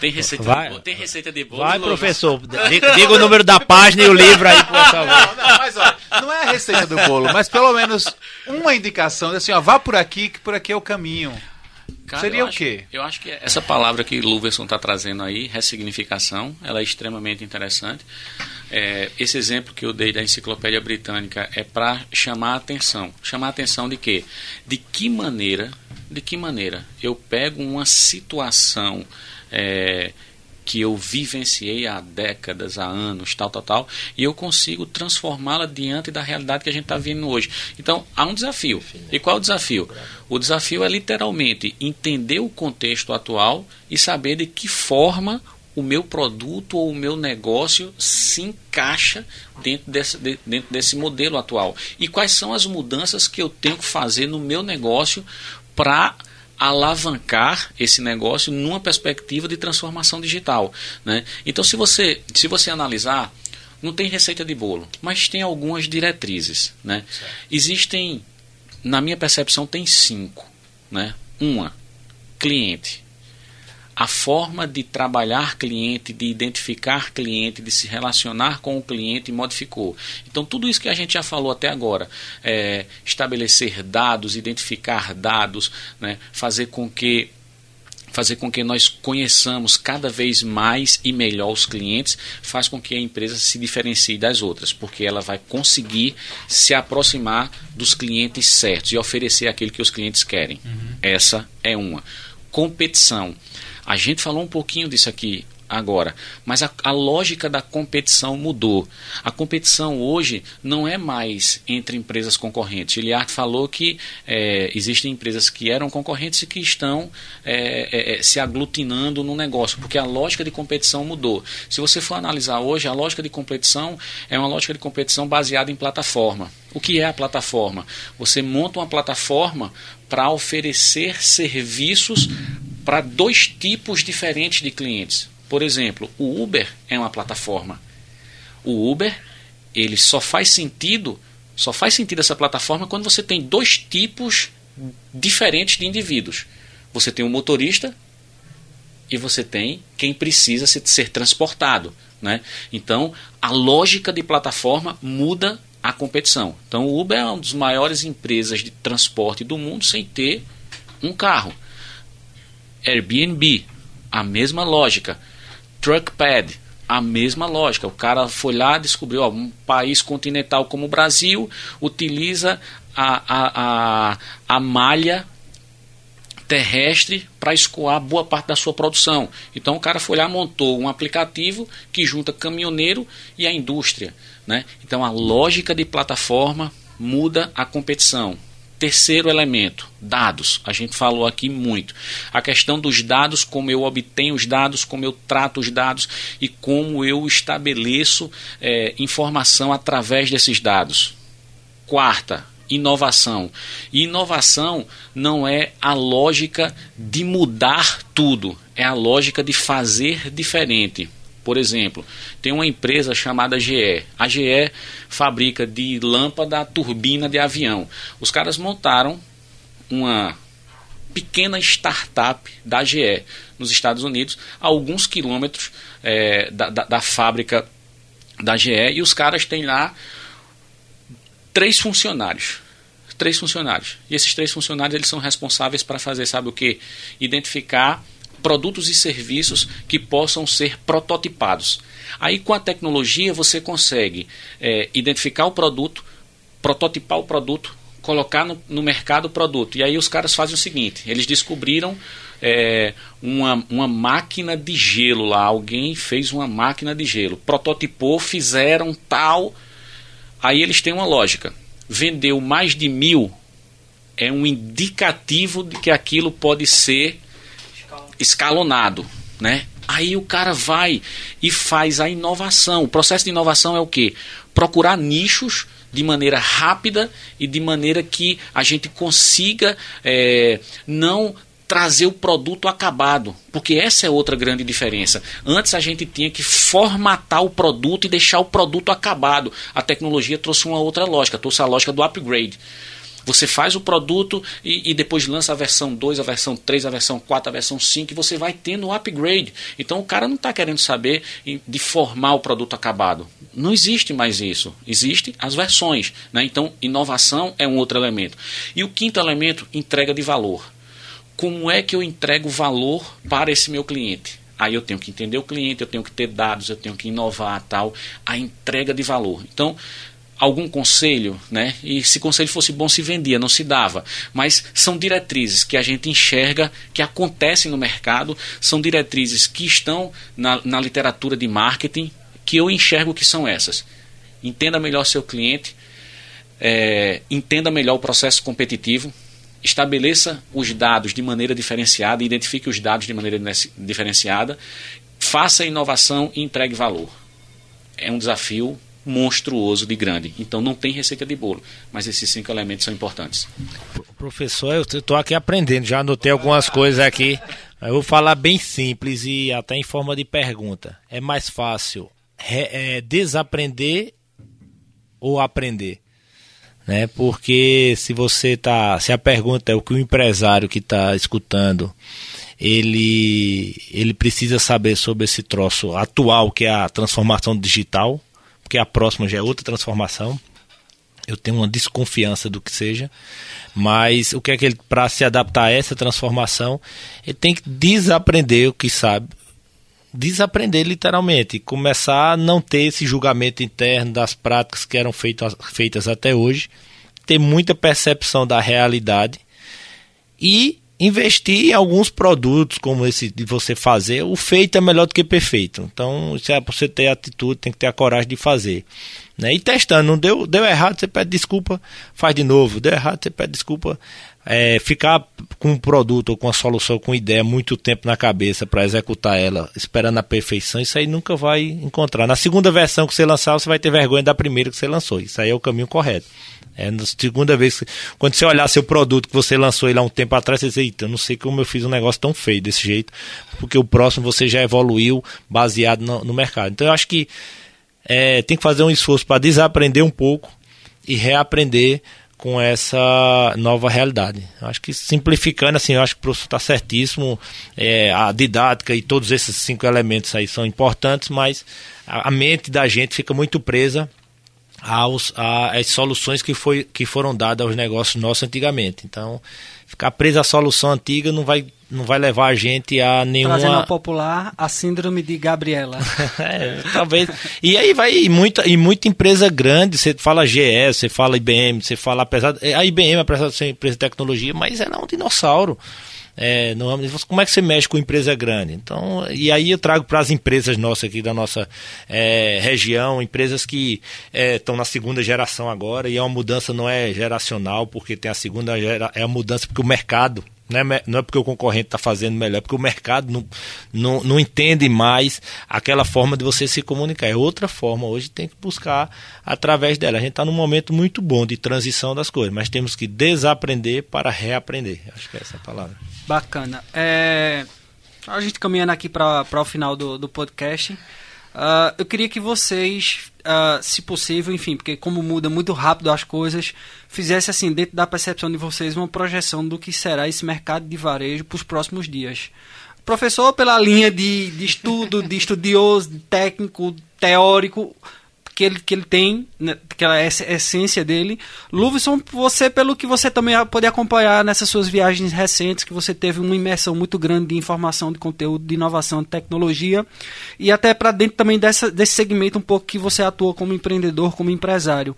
[SPEAKER 3] Tem receita,
[SPEAKER 2] Vai.
[SPEAKER 3] de bolo, tem receita de bolo.
[SPEAKER 2] Vai, professor, diga, o número da página e o livro aí, por favor.
[SPEAKER 4] Não, não, mas olha, não é a receita do bolo, mas pelo menos uma indicação, assim, ó, vá por aqui, que por aqui é o caminho.
[SPEAKER 3] Cara,
[SPEAKER 4] Seria o
[SPEAKER 3] acho-
[SPEAKER 4] quê?
[SPEAKER 3] Eu acho que essa palavra que Luverson está trazendo aí, ressignificação, ela é extremamente interessante. É, esse exemplo que eu dei da enciclopédia britânica é para chamar a atenção. Chamar a atenção de quê? De que maneira, de que maneira eu pego uma situação é, que eu vivenciei há décadas, há anos, tal, tal, tal, e eu consigo transformá-la diante da realidade que a gente está vivendo hoje. Então, há um desafio. E qual é o desafio? O desafio é literalmente entender o contexto atual e saber de que forma o meu produto ou o meu negócio se encaixa dentro desse, de- dentro desse modelo atual. E quais são as mudanças que eu tenho que fazer no meu negócio para alavancar esse negócio numa perspectiva de transformação digital. Né? Então, se você, se você analisar, não tem receita de bolo, mas tem algumas diretrizes. Né? Existem, na minha percepção, tem cinco. Né? Uma, cliente. A forma de trabalhar cliente, de identificar cliente, de se relacionar com o cliente modificou. Então, tudo isso que a gente já falou até agora, é, estabelecer dados, identificar dados, né, fazer com que fazer com que nós conheçamos cada vez mais e melhor os clientes, faz com que a empresa se diferencie das outras, porque ela vai conseguir se aproximar dos clientes certos e oferecer aquilo que os clientes querem. Essa é uma. Competição. A gente falou um pouquinho disso aqui agora, mas a, a lógica da competição mudou. A competição hoje não é mais entre empresas concorrentes. O Liard falou que é, existem empresas que eram concorrentes e que estão é, é, é, se aglutinando no negócio, porque a lógica de competição mudou. Se você for analisar hoje, a lógica de competição é uma lógica de competição baseada em plataforma. O que é a plataforma? Você monta uma plataforma para oferecer serviços para dois tipos diferentes de clientes. Por exemplo, o Uber é uma plataforma. O Uber, ele só faz sentido, só faz sentido essa plataforma quando você tem dois tipos diferentes de indivíduos. Você tem o motorista e você tem quem precisa se- ser transportado. Né? Então, a lógica de plataforma muda a competição. Então, o Uber é uma das maiores empresas de transporte do mundo sem ter um carro. Airbnb, a mesma lógica. Truckpad, a mesma lógica. O cara foi lá descobriu ó, um país continental como o Brasil utiliza a, a, a, a malha terrestre para escoar boa parte da sua produção. Então o cara foi lá montou um aplicativo que junta caminhoneiro e a indústria. Né? Então a lógica de plataforma muda a competição. Terceiro elemento, dados. A gente falou aqui muito. A questão dos dados, como eu obtenho os dados, como eu trato os dados e como eu estabeleço eh, informação através desses dados. Quarta, inovação. Inovação não é a lógica de mudar tudo, é a lógica de fazer diferente. Por exemplo, tem uma empresa chamada GE. A GE fabrica de lâmpada turbina de avião. Os caras montaram uma pequena startup da GE nos Estados Unidos, a alguns quilômetros é, da, da, da fábrica da GE, e os caras têm lá três funcionários três funcionários. E esses três funcionários eles são responsáveis para fazer, sabe o que? Identificar produtos e serviços que possam ser prototipados. Aí com a tecnologia você consegue é, identificar o produto, prototipar o produto, colocar no, no, mercado o produto. E aí os caras fazem o seguinte: eles descobriram é, uma, uma máquina de gelo lá. Alguém fez uma máquina de gelo, prototipou, fizeram tal. Aí eles têm uma lógica vendeu mais de mil, é um indicativo de que aquilo pode ser escalonado, né? Aí o cara vai e faz a inovação. O processo de inovação é o que? Procurar nichos de maneira rápida e de maneira que a gente consiga é, não trazer o produto acabado, porque essa é outra grande diferença. Antes a gente tinha que formatar o produto e deixar o produto acabado. A tecnologia trouxe uma outra lógica, trouxe a lógica do upgrade. Você faz o produto e, e, depois lança a versão 2, a versão 3, a versão 4, a versão 5 e você vai tendo o upgrade. Então o cara não está querendo saber de formar o produto acabado. Não existe mais isso. Existem as versões. Né? Então inovação é um outro elemento. E o quinto elemento, entrega de valor como é que eu entrego valor para esse meu cliente? Aí eu tenho que entender o cliente, eu tenho que ter dados, eu tenho que inovar tal, a entrega de valor. Então, algum conselho, né? E se conselho fosse bom se vendia, não se dava. Mas são diretrizes que a gente enxerga que acontecem no mercado, são diretrizes que estão na, na literatura de marketing, que eu enxergo que são essas. Entenda melhor seu cliente, é, entenda melhor o processo competitivo, estabeleça os dados de maneira diferenciada, identifique os dados de maneira diferenciada, faça inovação e entregue valor. É um desafio monstruoso de grande. Então não tem receita de bolo, mas esses cinco elementos são importantes.
[SPEAKER 2] Professor, eu estou aqui aprendendo, já anotei algumas coisas aqui. Eu vou falar bem simples e até em forma de pergunta. É mais fácil é, desaprender ou aprender? né? Porque se você tá, se a pergunta é o que o empresário que está escutando ele ele precisa saber sobre esse troço atual que é a transformação digital, porque a próxima já é outra transformação. Eu tenho uma desconfiança do que seja, mas o que é que ele para se adaptar a essa transformação, ele tem que desaprender o que sabe, desaprender literalmente, começar a não ter esse julgamento interno das práticas que eram feitas, feitas até hoje, ter muita percepção da realidade. E investir em alguns produtos como esse de você fazer. O feito é melhor do que perfeito. Então, se é você ter atitude, tem que ter a coragem de fazer. Né? E testando, não deu, deu errado, você pede desculpa, faz de novo. Deu errado, você pede desculpa, é, ficar com um produto ou com uma solução, com ideia muito tempo na cabeça para executar ela, esperando a perfeição, isso aí nunca vai encontrar. Na segunda versão que você lançar, você vai ter vergonha da primeira que você lançou. Isso aí é o caminho correto. É na segunda vez, quando você olhar seu produto que você lançou ele há um tempo atrás, você diz, eita, eu não sei como eu fiz um negócio tão feio desse jeito, porque o próximo você já evoluiu baseado no, no mercado. Então eu acho que é, tem que fazer um esforço para desaprender um pouco e reaprender com essa nova realidade. Acho que simplificando, assim, eu acho que o professor está certíssimo, é, a didática e todos esses cinco elementos aí são importantes, mas a, a mente da gente fica muito presa aos, às soluções que, foi, que foram dadas aos negócios nossos antigamente. Então, ficar preso à solução antiga não vai, não vai levar a gente a nenhuma...
[SPEAKER 1] Trazendo ao popular a síndrome de Gabriela.
[SPEAKER 2] é, talvez. E aí vai e muita, e muita empresa grande, você fala GE, você fala IBM, você fala, apesar... A IBM, apesar de ser empresa de tecnologia, mas ela é um dinossauro. É, no como é que você mexe com empresa grande? Então, e aí eu trago para as empresas nossas aqui da nossa é, região, empresas que estão é, na segunda geração agora, e é uma mudança não é geracional, porque tem a segunda gera, é a mudança porque o mercado Não é, não é porque o concorrente está fazendo melhor, é porque o mercado não, não, não entende mais aquela forma de você se comunicar. É outra forma. Hoje tem que buscar através dela. A gente está num momento muito bom de transição das coisas, mas temos que desaprender para reaprender. Acho que é essa a palavra.
[SPEAKER 1] Bacana. É, a gente caminhando aqui para o final do, do podcast. Uh, eu queria que vocês, uh, se possível, enfim, porque como muda muito rápido as coisas, fizesse assim, dentro da percepção de vocês, uma projeção do que será esse mercado de varejo para os próximos dias. Professor, pela linha de, de estudo, de estudioso, de técnico, teórico, que ele, que ele tem, né, aquela essência dele. Luvison, você, pelo que você também pode acompanhar nessas suas viagens recentes, que você teve uma imersão muito grande de informação, de conteúdo, de inovação, de tecnologia, e até para dentro também dessa, desse segmento um pouco que você atua como empreendedor, como empresário.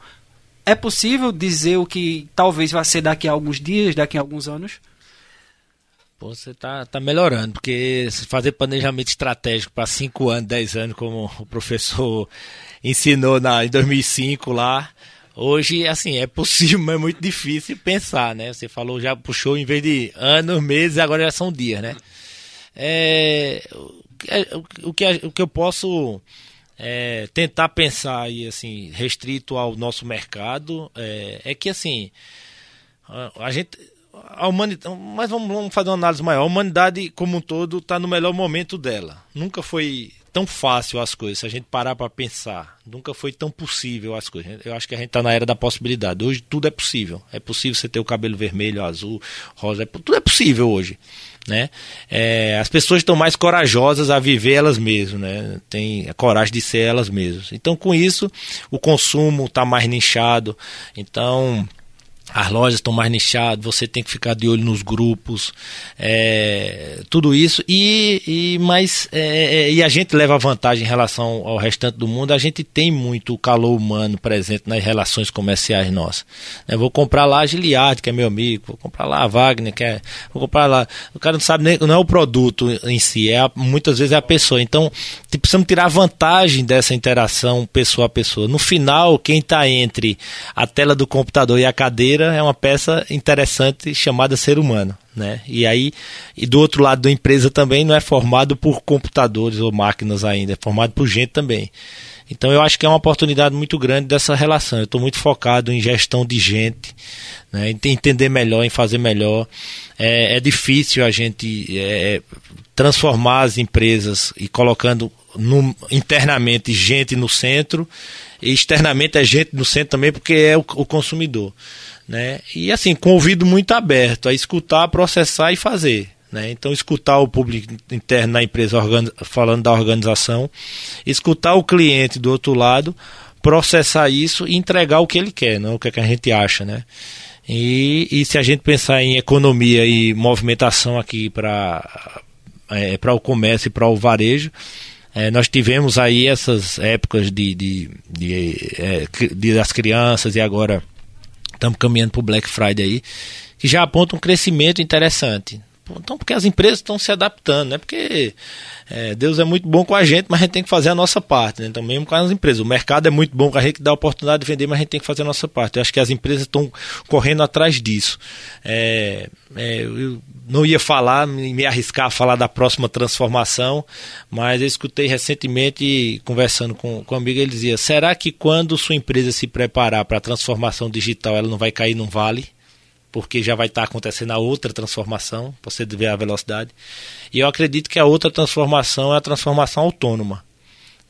[SPEAKER 1] É possível dizer o que talvez vai ser daqui a alguns dias, daqui a alguns anos?
[SPEAKER 2] Pô, você tá, tá melhorando, porque fazer planejamento estratégico para 5 anos, 10 anos, como o professor ensinou na, em 2005 lá, hoje, assim, é possível, mas é muito difícil pensar, né? Você falou, já puxou em vez de anos, meses, agora já são dias, né? É, o, que, o que eu posso é, tentar pensar aí, assim, restrito ao nosso mercado, é, é que, assim, a, a gente a humanidade, mas vamos, vamos, fazer uma análise maior. A humanidade como um todo está no melhor momento dela. Nunca foi tão fácil as coisas, se a gente parar para pensar. Nunca foi tão possível as coisas. Eu acho que a gente está na era da possibilidade. Hoje tudo é possível. É possível você ter o cabelo vermelho, azul, rosa. É, tudo é possível hoje. Né? É, as pessoas estão mais corajosas a viver elas mesmas, né? Tem a coragem de ser elas mesmas. Então, com isso, o consumo está mais nichado. Então, as lojas estão mais nichadas, você tem que ficar de olho nos grupos, é, tudo isso. E, e, mas, é, é, e a gente leva vantagem em relação ao restante do mundo, a gente tem muito o calor humano presente nas relações comerciais nossas. Eu vou comprar lá a Giliard, que é meu amigo, vou comprar lá a Wagner, que é. Vou comprar lá. O cara não sabe nem, não é o produto em si, é a, muitas vezes é a pessoa. Então, precisamos tirar vantagem dessa interação pessoa a pessoa. No final, quem está entre a tela do computador e a cadeira é uma peça interessante chamada ser humano. Né? E aí, e do outro lado da empresa também não é formado por computadores ou máquinas ainda, é formado por gente também. Então eu acho que é uma oportunidade muito grande dessa relação. Eu estou muito focado em gestão de gente, né? em entender melhor, em fazer melhor. É, é difícil a gente é, transformar as empresas e colocando no, internamente gente no centro, e externamente é gente no centro também, porque é o, o consumidor. Né? E assim, com o ouvido muito aberto a escutar, processar e fazer. Né? Então, escutar o público interno na empresa falando da organização, escutar o cliente do outro lado, processar isso e entregar o que ele quer, não o que, é que a gente acha. Né? E, e se a gente pensar em economia e movimentação aqui para é, o comércio e para o varejo, é, nós tivemos aí essas épocas de, de, de, é, de das crianças e agora estamos caminhando para o Black Friday aí, que já aponta um crescimento interessante. Então, porque as empresas estão se adaptando, né? Porque é, Deus é muito bom com a gente, mas a gente tem que fazer a nossa parte, né? Então, mesmo com as empresas. O mercado é muito bom com a gente, dá a oportunidade de vender, mas a gente tem que fazer a nossa parte. Eu acho que as empresas estão correndo atrás disso. É, é, eu não ia falar, me arriscar a falar da próxima transformação, mas eu escutei recentemente, conversando com, com um amigo, ele dizia: será que quando sua empresa se preparar para a transformação digital, ela não vai cair num vale? Porque já vai estar acontecendo a outra transformação, você ver a velocidade. E eu acredito que a outra transformação é a transformação autônoma.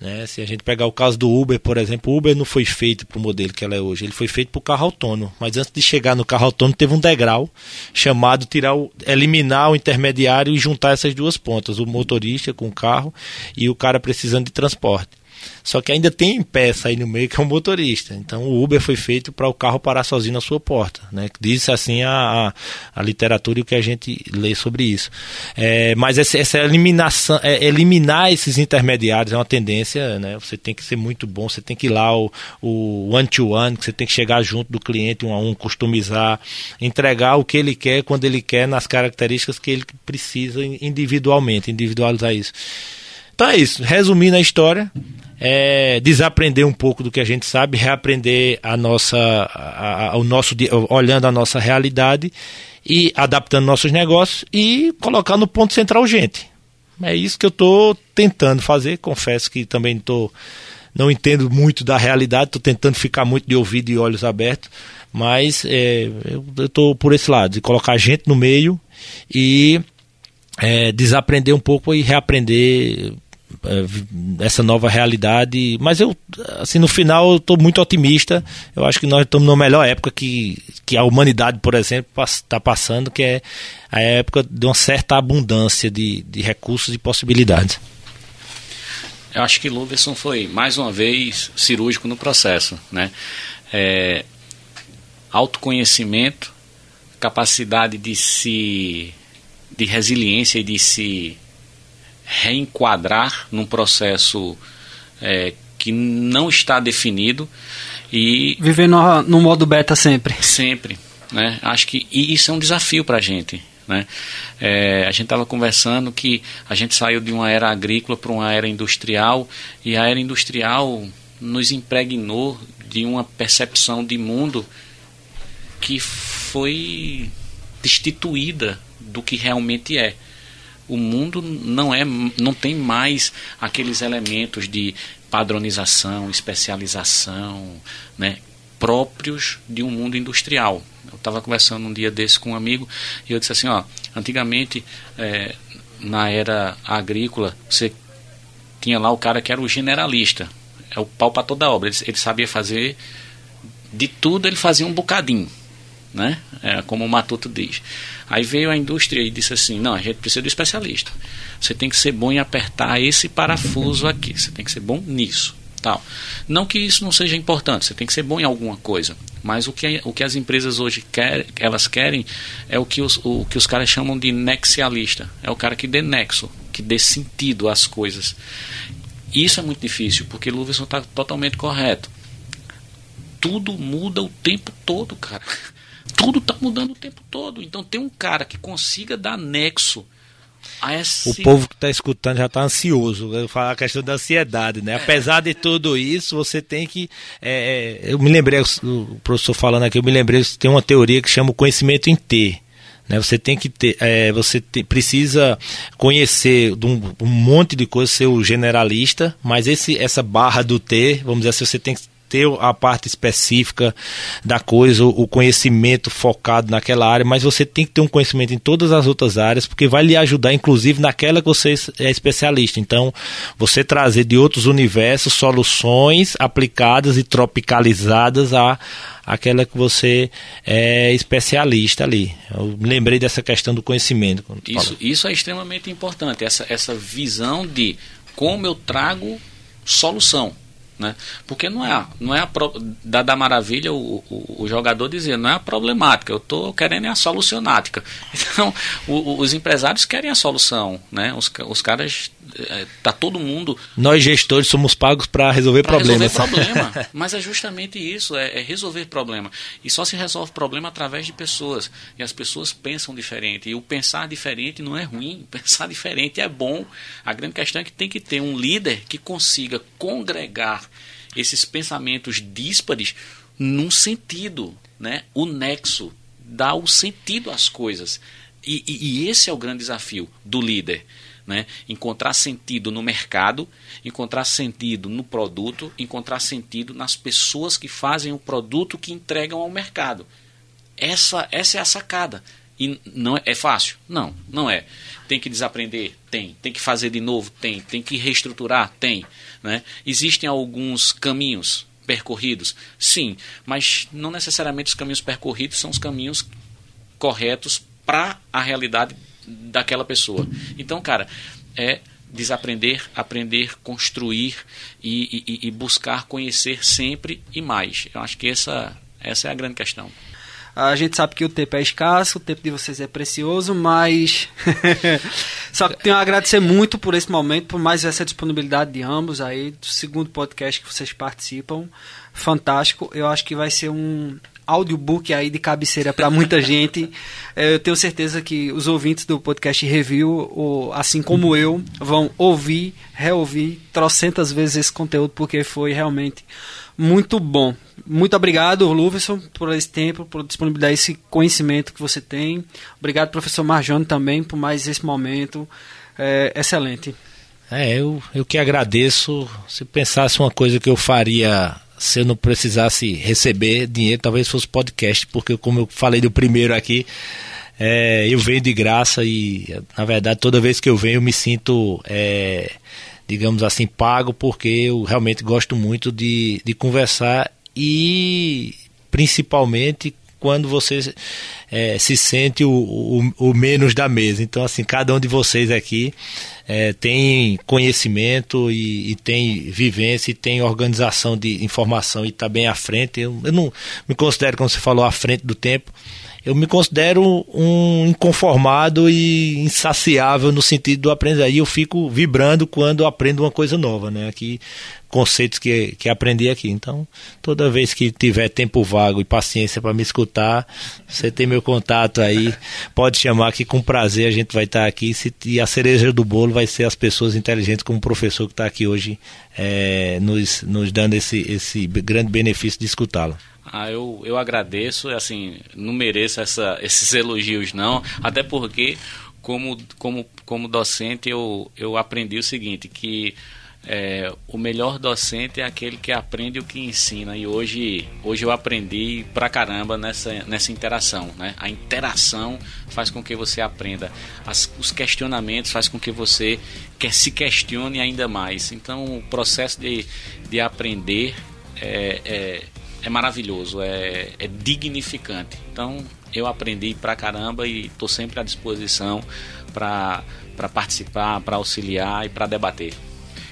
[SPEAKER 2] Né? Se a gente pegar o caso do Uber, por exemplo, o Uber não foi feito para o modelo que ela é hoje, ele foi feito para o carro autônomo. Mas antes de chegar no carro autônomo, teve um degrau chamado tirar o, eliminar o intermediário e juntar essas duas pontas, o motorista com o carro e o cara precisando de transporte. Só que ainda tem peça aí no meio que é o motorista. Então o Uber foi feito para o carro parar sozinho na sua porta. Né? Diz assim a, a, a, literatura e o que a gente lê sobre isso. É, mas essa, essa eliminação, é, eliminar esses intermediários é uma tendência. Né? Você tem que ser muito bom, você tem que ir lá o one-to-one, -one, você tem que chegar junto do cliente um a um, customizar, entregar o que ele quer quando ele quer, nas características que ele precisa individualmente, individualizar isso. Então é isso. Resumindo a história, é, desaprender um pouco do que a gente sabe, reaprender a nossa, a, a, o nosso, olhando a nossa realidade e adaptando nossos negócios e colocar no ponto central gente. É isso que eu estou tentando fazer. Confesso que também tô, não entendo muito da realidade, estou tentando ficar muito de ouvido e olhos abertos, mas é, eu estou por esse lado, de colocar gente no meio e é, desaprender um pouco e reaprender essa nova realidade. Mas eu, assim, no final, eu estou muito otimista. Eu acho que nós estamos na melhor época que, que a humanidade, por exemplo, está passando, que é a época de uma certa abundância de, de recursos e possibilidades.
[SPEAKER 3] Eu acho que Luverson foi, mais uma vez, cirúrgico no processo. Né? É, autoconhecimento, capacidade de se de resiliência e de se reenquadrar num processo é, que não está definido e
[SPEAKER 1] viver no, no modo beta sempre.
[SPEAKER 3] Sempre né? Acho que e isso é um desafio para a gente né? É, a gente estava conversando que a gente saiu de uma era agrícola para uma era industrial e a era industrial nos impregnou de uma percepção de mundo que foi destituída do que realmente é o mundo não é não tem mais aqueles elementos de padronização, especialização, né, próprios de um mundo industrial. Eu estava conversando um dia desse com um amigo e eu disse assim, ó, antigamente é, na era agrícola você tinha lá o cara que era o generalista, é o pau para toda obra. Ele, ele sabia fazer de tudo, ele fazia um bocadinho né? É, como o Matuto diz. Aí veio a indústria e disse assim: não, a gente precisa de especialista. Você tem que ser bom em apertar esse parafuso aqui. Você tem que ser bom nisso. Tal. Não que isso não seja importante, você tem que ser bom em alguma coisa. Mas o que, o que as empresas hoje querem, elas querem é o que, os, o que os caras chamam de nexialista. É o cara que dê nexo, que dê sentido às coisas. Isso é muito difícil, porque Luverson está totalmente correto. Tudo muda o tempo todo, cara tudo está mudando o tempo todo. Então tem um cara que consiga dar nexo a esse...
[SPEAKER 2] O povo que está escutando já está ansioso. Eu falo a questão da ansiedade, né? É. Apesar de tudo isso, você tem que. É, é eu me lembrei, o professor falando aqui, eu me lembrei, tem uma teoria que chama o conhecimento em T. Né, você tem que ter, é, você te, precisa conhecer um, um monte de coisas, ser o generalista, mas esse, essa barra do T, vamos dizer assim, você tem que ter a parte específica da coisa, o conhecimento focado naquela área, mas você tem que ter um conhecimento em todas as outras áreas, porque vai lhe ajudar, inclusive, naquela que você é especialista. Então, você trazer de outros universos soluções aplicadas e tropicalizadas a aquela que você é especialista ali. Eu lembrei dessa questão do conhecimento.
[SPEAKER 3] Isso, isso é extremamente importante, essa, essa visão de como eu trago solução. Né? Porque não é, não é a da, da maravilha o, o, o, jogador dizer, não é a problemática, eu estou querendo é a solucionática. Então, o, os empresários querem a solução, né? Os, os caras, é, tá todo mundo...
[SPEAKER 2] Nós gestores somos pagos para resolver
[SPEAKER 3] pra
[SPEAKER 2] problemas.
[SPEAKER 3] resolver problema, mas é justamente isso, é, é resolver problema. E só se resolve problema através de pessoas. E as pessoas pensam diferente. E o pensar diferente não é ruim, pensar diferente é bom. A grande questão é que tem que ter um líder que consiga congregar esses pensamentos díspares num sentido, né? O nexo dá o sentido às coisas. E, e, e esse é o grande desafio do líder. Né? Encontrar sentido no mercado, encontrar sentido no produto, encontrar sentido nas pessoas que fazem o produto que entregam ao mercado. Essa, essa é a sacada. E não é, é fácil? Não, não é. Tem que desaprender? Tem. Tem que fazer de novo? Tem. Tem que reestruturar? Tem. Né? Existem alguns caminhos percorridos? Sim, mas não necessariamente os caminhos percorridos são os caminhos corretos para a realidade daquela pessoa. Então, cara, é desaprender, aprender, construir e, e, e buscar conhecer sempre e mais. Eu acho que essa, essa é a grande questão.
[SPEAKER 1] A gente sabe que o tempo é escasso, o tempo de vocês é precioso, mas só que tenho a agradecer muito por esse momento, por mais essa disponibilidade de ambos aí, do segundo podcast que vocês participam. Fantástico. Eu acho que vai ser um, audiobook aí de cabeceira para muita gente. É, eu tenho certeza que os ouvintes do podcast Review, assim como eu, vão ouvir, reouvir trocentas vezes esse conteúdo, porque foi realmente muito bom. Muito obrigado, Luverson, por esse tempo, por disponibilizar esse conhecimento que você tem. Obrigado, professor Marjano, também, por mais esse momento. É, excelente.
[SPEAKER 2] É, eu, eu que agradeço. Se pensasse uma coisa que eu faria se eu não precisasse receber dinheiro, talvez fosse podcast, porque como eu falei do primeiro aqui, é, eu venho de graça e, na verdade, toda vez que eu venho eu me sinto, é, digamos assim, pago, porque eu realmente gosto muito de, de conversar e, principalmente, quando você é, se sente o, o, o, menos da mesa. Então, assim, cada um de vocês aqui é, tem conhecimento e, e, tem vivência e tem organização de informação e está bem à frente. Eu, eu não me considero, como você falou, à frente do tempo eu me considero um inconformado e insaciável no sentido do aprender. Aí eu fico vibrando quando aprendo uma coisa nova, né? Aqui, conceitos que, que aprendi aqui. Então, toda vez que tiver tempo vago e paciência para me escutar, você tem meu contato aí, pode chamar que com prazer a gente vai estar aqui. E a cereja do bolo vai ser as pessoas inteligentes, como o professor que está aqui hoje, é, nos, nos dando esse, esse grande benefício de escutá-lo.
[SPEAKER 3] Ah, eu, eu agradeço, assim, não mereço essa, esses elogios não, até porque como, como, como docente eu, eu aprendi o seguinte, que é, o melhor docente é aquele que aprende o que ensina e hoje, hoje eu aprendi pra caramba nessa, nessa interação, né? A interação faz com que você aprenda, As, os questionamentos faz com que você que, se questione ainda mais. Então o processo de, de aprender é, é é maravilhoso, é, é dignificante. Então eu aprendi pra caramba e estou sempre à disposição para participar, para auxiliar e para debater.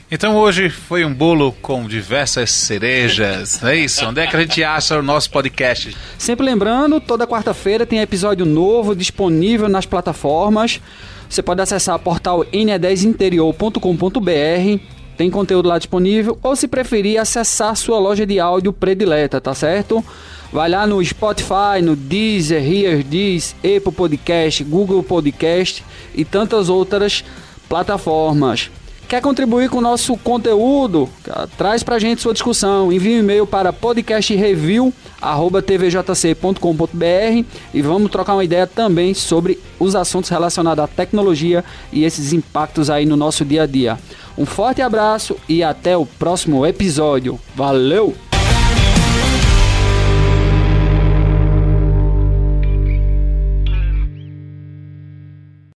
[SPEAKER 4] Então hoje foi um bolo com diversas cerejas, é isso? Onde é que a gente acha o nosso podcast?
[SPEAKER 1] Sempre lembrando, toda quarta-feira tem episódio novo disponível nas plataformas. Você pode acessar o portal ne10interior.com.br tem conteúdo lá disponível. Ou se preferir, acessar sua loja de áudio predileta, tá certo? Vai lá no Spotify, no Deezer, Heardiz, Apple Podcast, Google Podcast e tantas outras plataformas. Quer contribuir com o nosso conteúdo? Traz pra gente sua discussão. Envie um e-mail para podcastreview.tvjc.com.br e vamos trocar uma ideia também sobre os assuntos relacionados à tecnologia e esses impactos aí no nosso dia a dia. Um forte abraço e até o próximo episódio. Valeu!